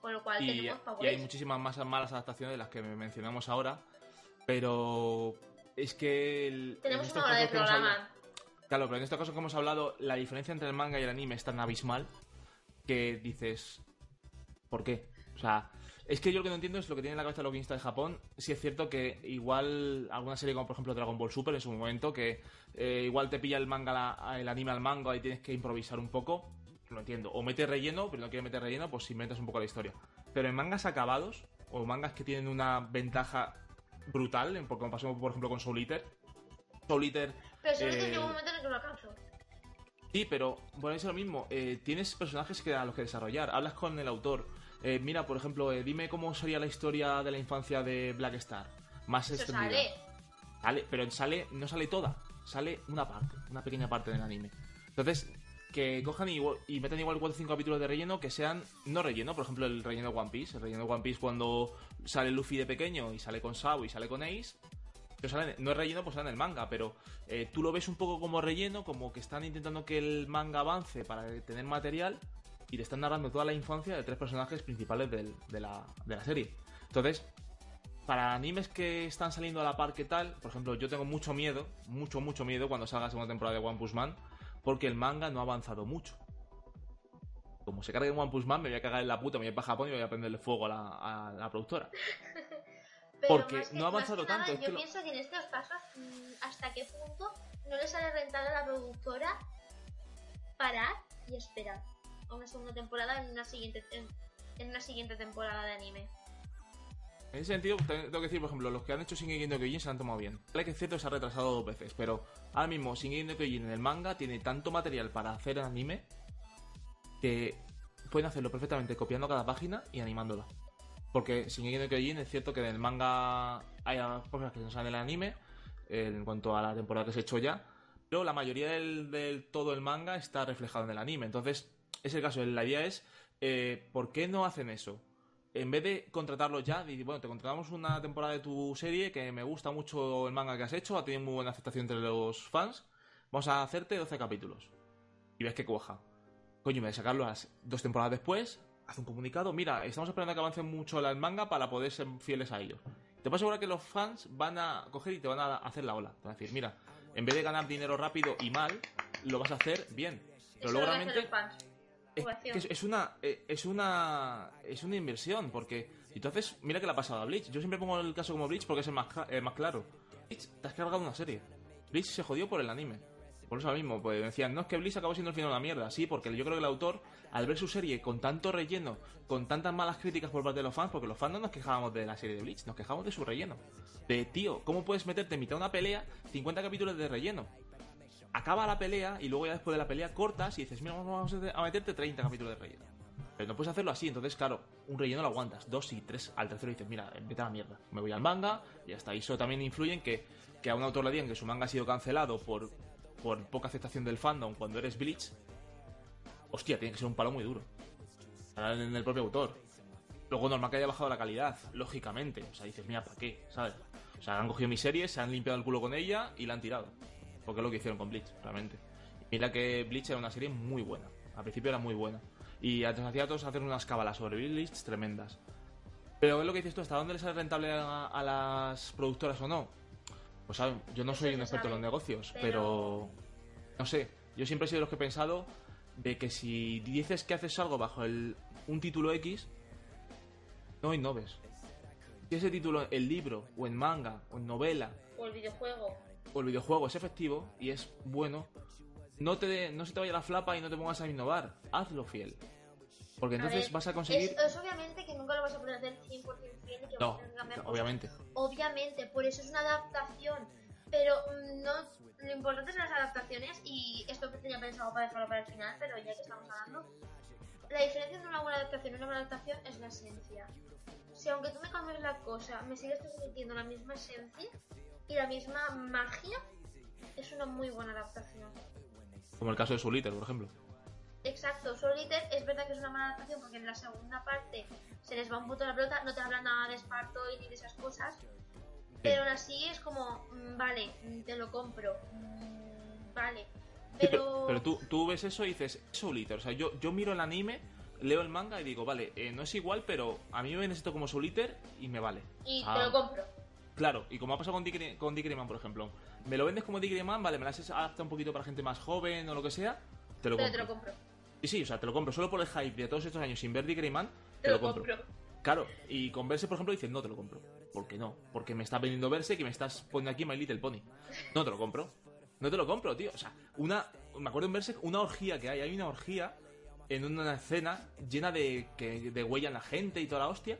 Speaker 2: Con lo cual
Speaker 1: y,
Speaker 2: tenemos
Speaker 1: y hay
Speaker 2: favores.
Speaker 1: muchísimas más malas adaptaciones de las que mencionamos ahora, pero es que el, en
Speaker 2: Tenemos una hora de programa.
Speaker 1: hablado- claro, pero en estos casos que hemos hablado, la diferencia entre el manga y el anime es tan abismal que dices, ¿por qué? O sea, es que yo lo que no entiendo es lo que tiene en la cabeza el guionista de Japón. Si es cierto que igual alguna serie como por ejemplo Dragon Ball Super en su momento, que eh, igual te pilla el manga, la- el anime al manga y tienes que improvisar un poco, lo entiendo. O metes relleno, pero no quieres meter relleno, pues inventas un poco la historia. Pero en mangas acabados, o mangas que tienen una ventaja brutal, en- pasó por ejemplo con Soul Eater, Soul Eater
Speaker 2: Pero
Speaker 1: eh,
Speaker 2: llega un momento en el que lo alcanzo.
Speaker 1: Sí, pero bueno, es lo mismo. Eh, tienes personajes que a los que desarrollar. Hablas con el autor. Eh, mira, por ejemplo, eh, dime cómo sería la historia de la infancia de Black Star. Más
Speaker 2: Eso
Speaker 1: extendida.
Speaker 2: sale.
Speaker 1: Sale, pero sale, no sale toda, sale una parte, una pequeña parte del anime. Entonces, que cojan y, y metan igual 4 o 5 capítulos de relleno que sean no relleno, por ejemplo, el relleno One Piece. El relleno One Piece cuando sale Luffy de pequeño y sale con Sabo y sale con Ace. pero sale- no es relleno, pues sale en el manga, pero eh, tú lo ves un poco como relleno, como que están intentando que el manga avance para tener material y te están narrando toda la infancia de tres personajes principales del- de, la, de la serie. Entonces, para animes que están saliendo a la par que tal, por ejemplo, yo tengo mucho miedo, mucho, mucho miedo cuando salga la segunda temporada de One Punch Man, porque el manga no ha avanzado mucho. Como se cargue en One Punch Man, me voy a cagar en la puta, me voy a ir para Japón y voy a prenderle fuego a la, a la productora.
Speaker 2: Pero
Speaker 1: Porque
Speaker 2: que-
Speaker 1: no ha avanzado
Speaker 2: nada,
Speaker 1: tanto, es
Speaker 2: Yo
Speaker 1: lo-
Speaker 2: pienso que en estos casos, mm, ¿hasta qué punto no le sale rentable a la productora parar y esperar a una segunda temporada en una siguiente, en, en una siguiente temporada de anime?
Speaker 1: En ese sentido, te- tengo que decir, por ejemplo, los que han hecho Shingeki no Kyojin se han tomado bien. Vale que es cierto que se ha retrasado dos veces, pero ahora mismo Shingeki no Kyojin en el manga tiene tanto material para hacer anime que pueden hacerlo perfectamente copiando cada página y animándola. Porque Shingeki no Kyojin es cierto que en el manga hay cosas que no salen en el anime en cuanto a la temporada que se ha hecho ya, pero la mayoría del, del todo el manga está reflejado en el anime. Entonces, es el caso. La idea es, eh, ¿por qué no hacen eso? En vez de contratarlo ya, di, bueno, te contratamos una temporada de tu serie que me gusta mucho el manga que has hecho, ha tenido muy buena aceptación entre los fans, vamos a hacerte 12 capítulos. Y ves que cuaja. Coño, en vez de sacarlo a las dos temporadas después, haz un comunicado, mira, estamos esperando a que avance mucho el manga para poder ser fieles a ellos. Te puedo asegurar que los fans van a coger y te van a hacer la ola. Te van a decir, mira, en vez de ganar dinero rápido y mal, lo vas a hacer bien. Pero luego realmente... Es, es, es una eh, es una es una inversión porque entonces mira que le ha pasado a Bleach. Yo siempre pongo el caso como Bleach porque es el más, más claro. Bleach te has cargado una serie. Bleach se jodió por el anime. Por eso mismo pues decían no es que Bleach acabó siendo el final una mierda sí porque yo creo que el autor al ver su serie con tanto relleno con tantas malas críticas por parte de los fans porque los fans no nos quejábamos de la serie de Bleach nos quejamos de su relleno. De tío cómo puedes meterte en mitad de una pelea 50 capítulos de relleno acaba la pelea y luego ya después de la pelea cortas y dices, mira, vamos a meterte 30 capítulos de relleno. Pero no puedes hacerlo así, entonces, claro, un relleno lo aguantas, dos y tres al tercero dices, mira, vete a la mierda, me voy al manga y está. Y eso también influye en que, que a un autor le digan que su manga ha sido cancelado por, por poca aceptación del fandom cuando eres Bleach. Hostia, tiene que ser un palo muy duro. El, el propio autor. Luego normal que haya bajado la calidad, lógicamente. O sea, dices, mira, ¿para qué? ¿Sabes? O sea, han cogido mi serie, se han limpiado el culo con ella y la han tirado. Porque es lo que hicieron con Bleach, realmente. Y mira que Bleach era una serie muy buena. Al principio era muy buena. Y hacía a todos hacer unas cábalas sobre Bleach tremendas. Pero es lo que dices tú, ¿hasta dónde les sale rentable a, a las productoras o no? Pues ¿sabes? yo no soy un experto en los negocios,
Speaker 2: pero-
Speaker 1: pero... No sé, yo siempre he sido de los que he pensado de que si dices que haces algo bajo el, un título X, no innoves. Si ese título en libro, o en manga, o en novela,
Speaker 2: O el videojuego.
Speaker 1: O el videojuego es efectivo y es bueno, no te de- no se te vaya la flapa y no te pongas a innovar. Hazlo fiel. Porque
Speaker 2: A
Speaker 1: entonces
Speaker 2: ver,
Speaker 1: vas a conseguir...
Speaker 2: Es, es obviamente que nunca lo vas a poder hacer 100% fiel y que
Speaker 1: No,
Speaker 2: vas a tener que cambiar cosas.
Speaker 1: obviamente.
Speaker 2: Obviamente, por eso es una adaptación. Pero mm, no, lo importante son las adaptaciones y esto tenía pensado para dejarlo para el final, pero ya que estamos hablando, la diferencia entre una buena adaptación y una mala adaptación es la esencia. Si aunque tú me cambies la cosa, me sigues transmitiendo la misma esencia y la misma magia, es una muy buena adaptación.
Speaker 1: Como el caso de Soul Eater, por ejemplo.
Speaker 2: Exacto, Soul Eater es verdad que es una mala adaptación porque en la segunda parte se les va un puto la pelota, no te hablan nada de Esparto y ni de esas cosas, pero aún así es como, mm, vale, mm, te lo compro, mm, vale,
Speaker 1: Sí,
Speaker 2: pero,
Speaker 1: pero, pero tú, tú ves eso y dices, es Soul Eater. O sea, yo, yo miro el anime, leo el manga y digo, vale, eh, no es igual, pero a mí me ven esto como Soul Eater y me vale.
Speaker 2: y
Speaker 1: Ah,
Speaker 2: te lo compro.
Speaker 1: Claro, y como ha pasado con Dick, con Dick Grayman, por ejemplo. Me lo vendes como Dick Grayman, vale, me las has adaptado un poquito para gente más joven o lo que sea, te lo
Speaker 2: Pero
Speaker 1: compro.
Speaker 2: te lo compro.
Speaker 1: Sí, sí, o sea, te lo compro. Solo por el hype de todos estos años sin ver Dick Grayman,
Speaker 2: Te, lo compro.
Speaker 1: Claro, y con Verse, por ejemplo, dices, no te lo compro. ¿Por qué no? Porque me está vendiendo Verse que me estás poniendo aquí My Little Pony. No te lo compro. No te lo compro, tío. O sea, una. Me acuerdo en Verse una orgía que hay. Hay una orgía en una escena llena de, que, de huella en la gente y toda la hostia.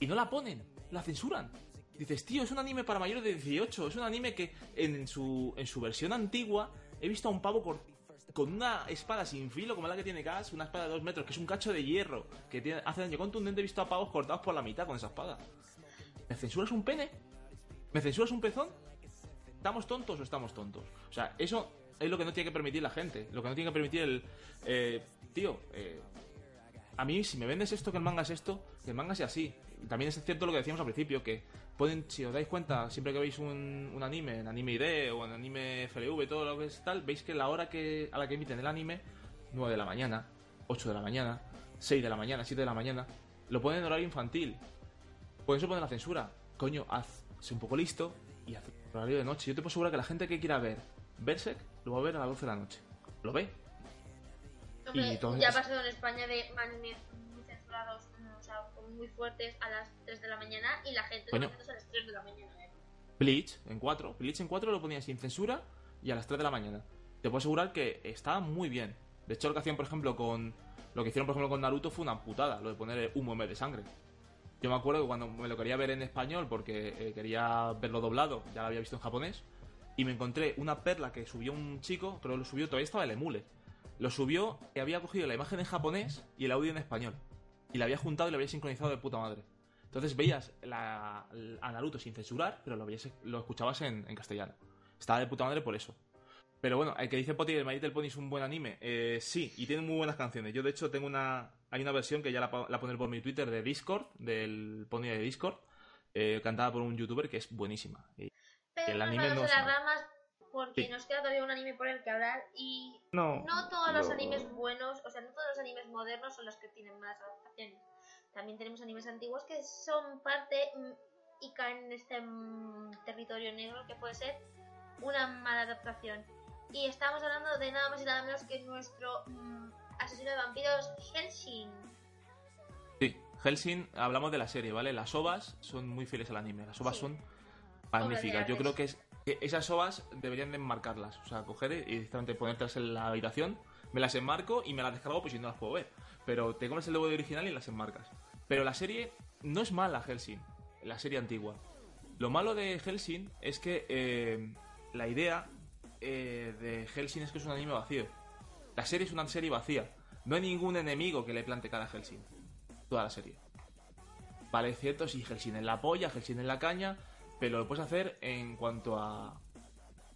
Speaker 1: Y no la ponen, la censuran. Dices, tío, es un anime para mayores de 18. Es un anime que en su, en su versión antigua he visto a un pavo con una espada sin filo, como la que tiene Gas, una espada de dos metros, que es un cacho de hierro, que tiene, hace daño contundente. He visto a pavos cortados por la mitad con esa espada. ¿Me censuras un pene? ¿Me censuras un pezón? ¿Estamos tontos o estamos tontos? O sea, eso es lo que no tiene que permitir la gente. Lo que no tiene que permitir el. eh, tío, eh, a mí, si me vendes esto, que el manga es esto, que el manga sea así. También es cierto lo que decíamos al principio, que pueden, si os dais cuenta, siempre que veis un, un anime, en anime ID o en anime FLV, todo lo que es tal, veis que la hora que a la que emiten el anime, 9 de la mañana, 8 de la mañana, 6 de la mañana, 7 de la mañana, lo ponen en horario infantil. Por eso ponen la censura. Coño, haz, sé un poco listo y haz horario de noche. Yo te puedo asegurar que la gente que quiera ver Berserk lo va a ver a las 12 de la noche. Lo ve.
Speaker 2: Hombre,
Speaker 1: Y
Speaker 2: ya ha pasado en España de muy censurados, muy fuertes a las 3 de la mañana y la gente haciendo a las 3 de la mañana. ¿eh?
Speaker 1: Bleach en 4. Bleach en 4 lo ponían sin censura y a las 3 de la mañana. Te puedo asegurar que está muy bien. De hecho, lo que hacían, por ejemplo, con. Lo que hicieron, por ejemplo, con Naruto fue una putada, lo de poner humo en vez de sangre. Yo me acuerdo que cuando me lo quería ver en español, porque eh, quería verlo doblado, ya lo había visto en japonés, y me encontré una perla que subió un chico, pero lo subió, todavía estaba el emule. Lo subió y había cogido la imagen en japonés y el audio en español. Y la había juntado y la había sincronizado de puta madre. Entonces veías la- a Naruto sin censurar, pero lo, veías, lo escuchabas en, en castellano. Estaba de puta madre por eso. Pero bueno, el que dice Poti que My Little Pony es un buen anime, eh, sí, y tiene muy buenas canciones. Yo de hecho tengo una... Hay una versión que ya la, la por mi Twitter de Discord, del Pony de Discord, eh, cantada por un youtuber que es buenísima. Y-
Speaker 2: Pero
Speaker 1: El anime no
Speaker 2: las ramas porque
Speaker 1: Sí.
Speaker 2: nos queda todavía un anime por el que hablar y
Speaker 1: No,
Speaker 2: no todos los
Speaker 1: lo-
Speaker 2: animes buenos, o sea, no todos los animes modernos son los que tienen más adaptaciones. También tenemos animes antiguos que son parte mm, y caen en este mm, territorio negro que puede ser una mala adaptación. Y estamos hablando de nada más y nada menos que nuestro mm, asesino de vampiros Helsing.
Speaker 1: Sí, Helsing, hablamos de la serie, ¿vale? Las ovas son muy fieles al anime. Las ovas
Speaker 2: Sí.
Speaker 1: son magníficas. Yo creo que, es, esas ovas deberían de enmarcarlas. O sea, coger y directamente ponértelas en la habitación, me las enmarco y me las descargo pues si no las puedo ver. Pero te comes el DVD original y las enmarcas. Pero la serie no es mala, Helsing. La serie antigua. Lo malo de Helsing es que eh, la idea eh, de Helsing es que es un anime vacío. La serie es una serie vacía. No hay ningún enemigo que le plante cara a Helsing. Toda la serie. Vale, es cierto, sí, Helsing en la polla, Helsing en la caña, pero lo puedes hacer en cuanto a,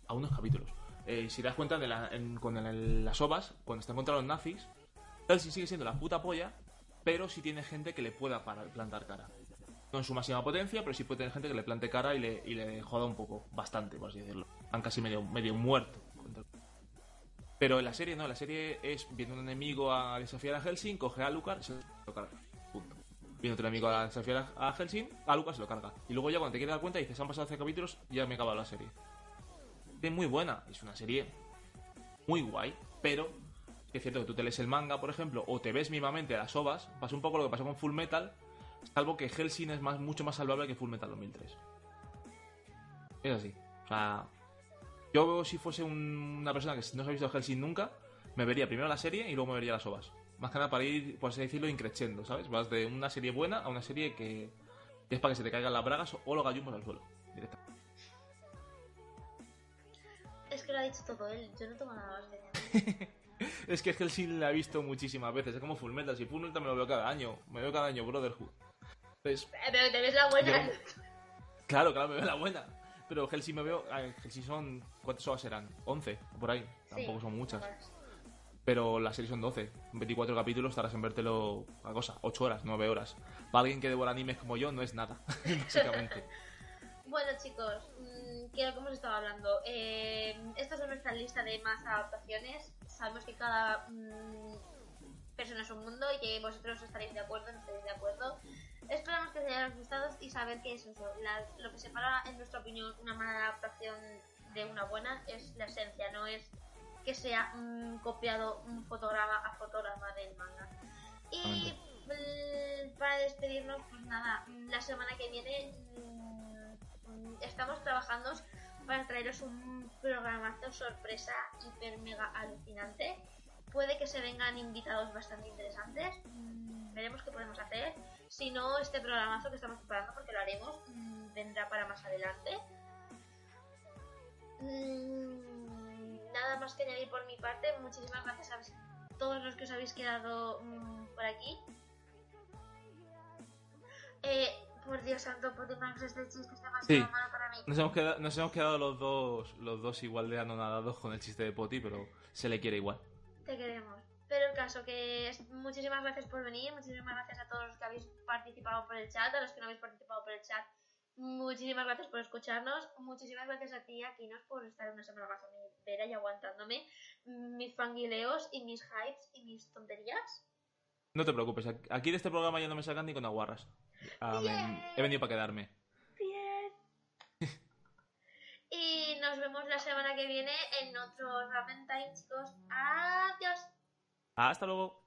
Speaker 1: a unos capítulos. Eh, si das cuenta, de la- en- con las ovas, cuando están contra los nazis, Helsing sigue siendo la puta polla, pero sí tiene gente que le pueda para- plantar cara. No en su máxima potencia, pero sí puede tener gente que le plante cara y le, y le joda un poco, bastante, por así decirlo. Van casi medio, medio muerto. Pero en la serie no, la serie es viene un enemigo a desafiar a Helsing, coge a Lucar y se lo carga. Viene otro enemigo a desafiar a Helsing, a Lucar se lo carga. Y luego ya cuando te quieres dar cuenta dices, han pasado 11 capítulos, ya me he acabado la serie. Es muy buena, es una serie muy guay, pero es cierto que tú te lees el manga, por ejemplo, o te ves mimamente a las ovas, pasa un poco lo que pasó con Full Metal, salvo que Helsing es más, mucho más salvable que Full Metal 2003. Es así. O sea, yo si fuese un- una persona que no se ha visto Helsing nunca, me vería primero la serie y luego me vería las ovas. Más que nada para ir, por así decirlo, increciendo, ¿sabes? Vas de una serie buena a una serie que, que es para que se te caigan las bragas o los gallumbos al suelo. directamente.
Speaker 2: Es que lo ha dicho todo él, yo no tengo nada más que decir.
Speaker 1: Es que Helsing la he visto muchísimas veces, es como Full Metal. Si Full Metal me lo veo cada año, me veo cada año Brotherhood. Entonces,
Speaker 2: Eh, Pero te ves la buena.
Speaker 1: Yo- claro, claro, me veo la buena. Pero Helsing me veo. Helsing son. ¿Cuántas horas serán? 11, por ahí. Tampoco
Speaker 2: Sí,
Speaker 1: son muchas.
Speaker 2: más.
Speaker 1: Pero la serie son 12. 24 capítulos estarás en vértelo. Una cosa, 8 horas, 9 horas. Para alguien que devora animes como yo, no es nada, básicamente.
Speaker 2: Bueno chicos, mm, que como hemos estado hablando, eh, esta es nuestra lista de más adaptaciones. Sabemos que cada mm, persona es un mundo y que vosotros estaréis de acuerdo, no estaréis de acuerdo. Esperamos que os haya gustado y saber que es eso. la- lo que separa, en nuestra opinión, una mala adaptación de una buena es la esencia, no es que sea mm, copiado un fotograma a fotograma del manga. Y mm, para despedirnos, pues nada, la semana que viene mm, estamos trabajando para traeros un programazo sorpresa hiper mega alucinante. Puede que se vengan invitados bastante interesantes. mm, veremos qué podemos hacer. Si no, este programazo que estamos preparando, porque lo haremos, vendrá para más adelante. Nada más que añadir por mi parte. Muchísimas gracias a todos los que os habéis quedado mm, por aquí. Eh, por Dios santo, por este chiste es demasiado
Speaker 1: Sí.
Speaker 2: malo para mí.
Speaker 1: Nos hemos, quedado, nos hemos quedado los dos los dos igual de anonadados con el chiste de Poti, pero se le quiere igual.
Speaker 2: Te queremos. Pero el caso que es, muchísimas gracias por venir, muchísimas gracias a todos los que habéis participado por el chat, a los que no habéis participado por el chat. Muchísimas gracias por escucharnos, muchísimas gracias a ti, Aquinos, por estar una semana más a vera y aguantándome mis fanguileos y mis hypes y mis tonterías.
Speaker 1: No te preocupes, aquí- de este programa ya no me sacan ni con aguarras. Ah, he venido para quedarme.
Speaker 2: Bien. y nos vemos la semana que viene en otro Ramen Time, chicos. Adiós.
Speaker 1: Hasta luego.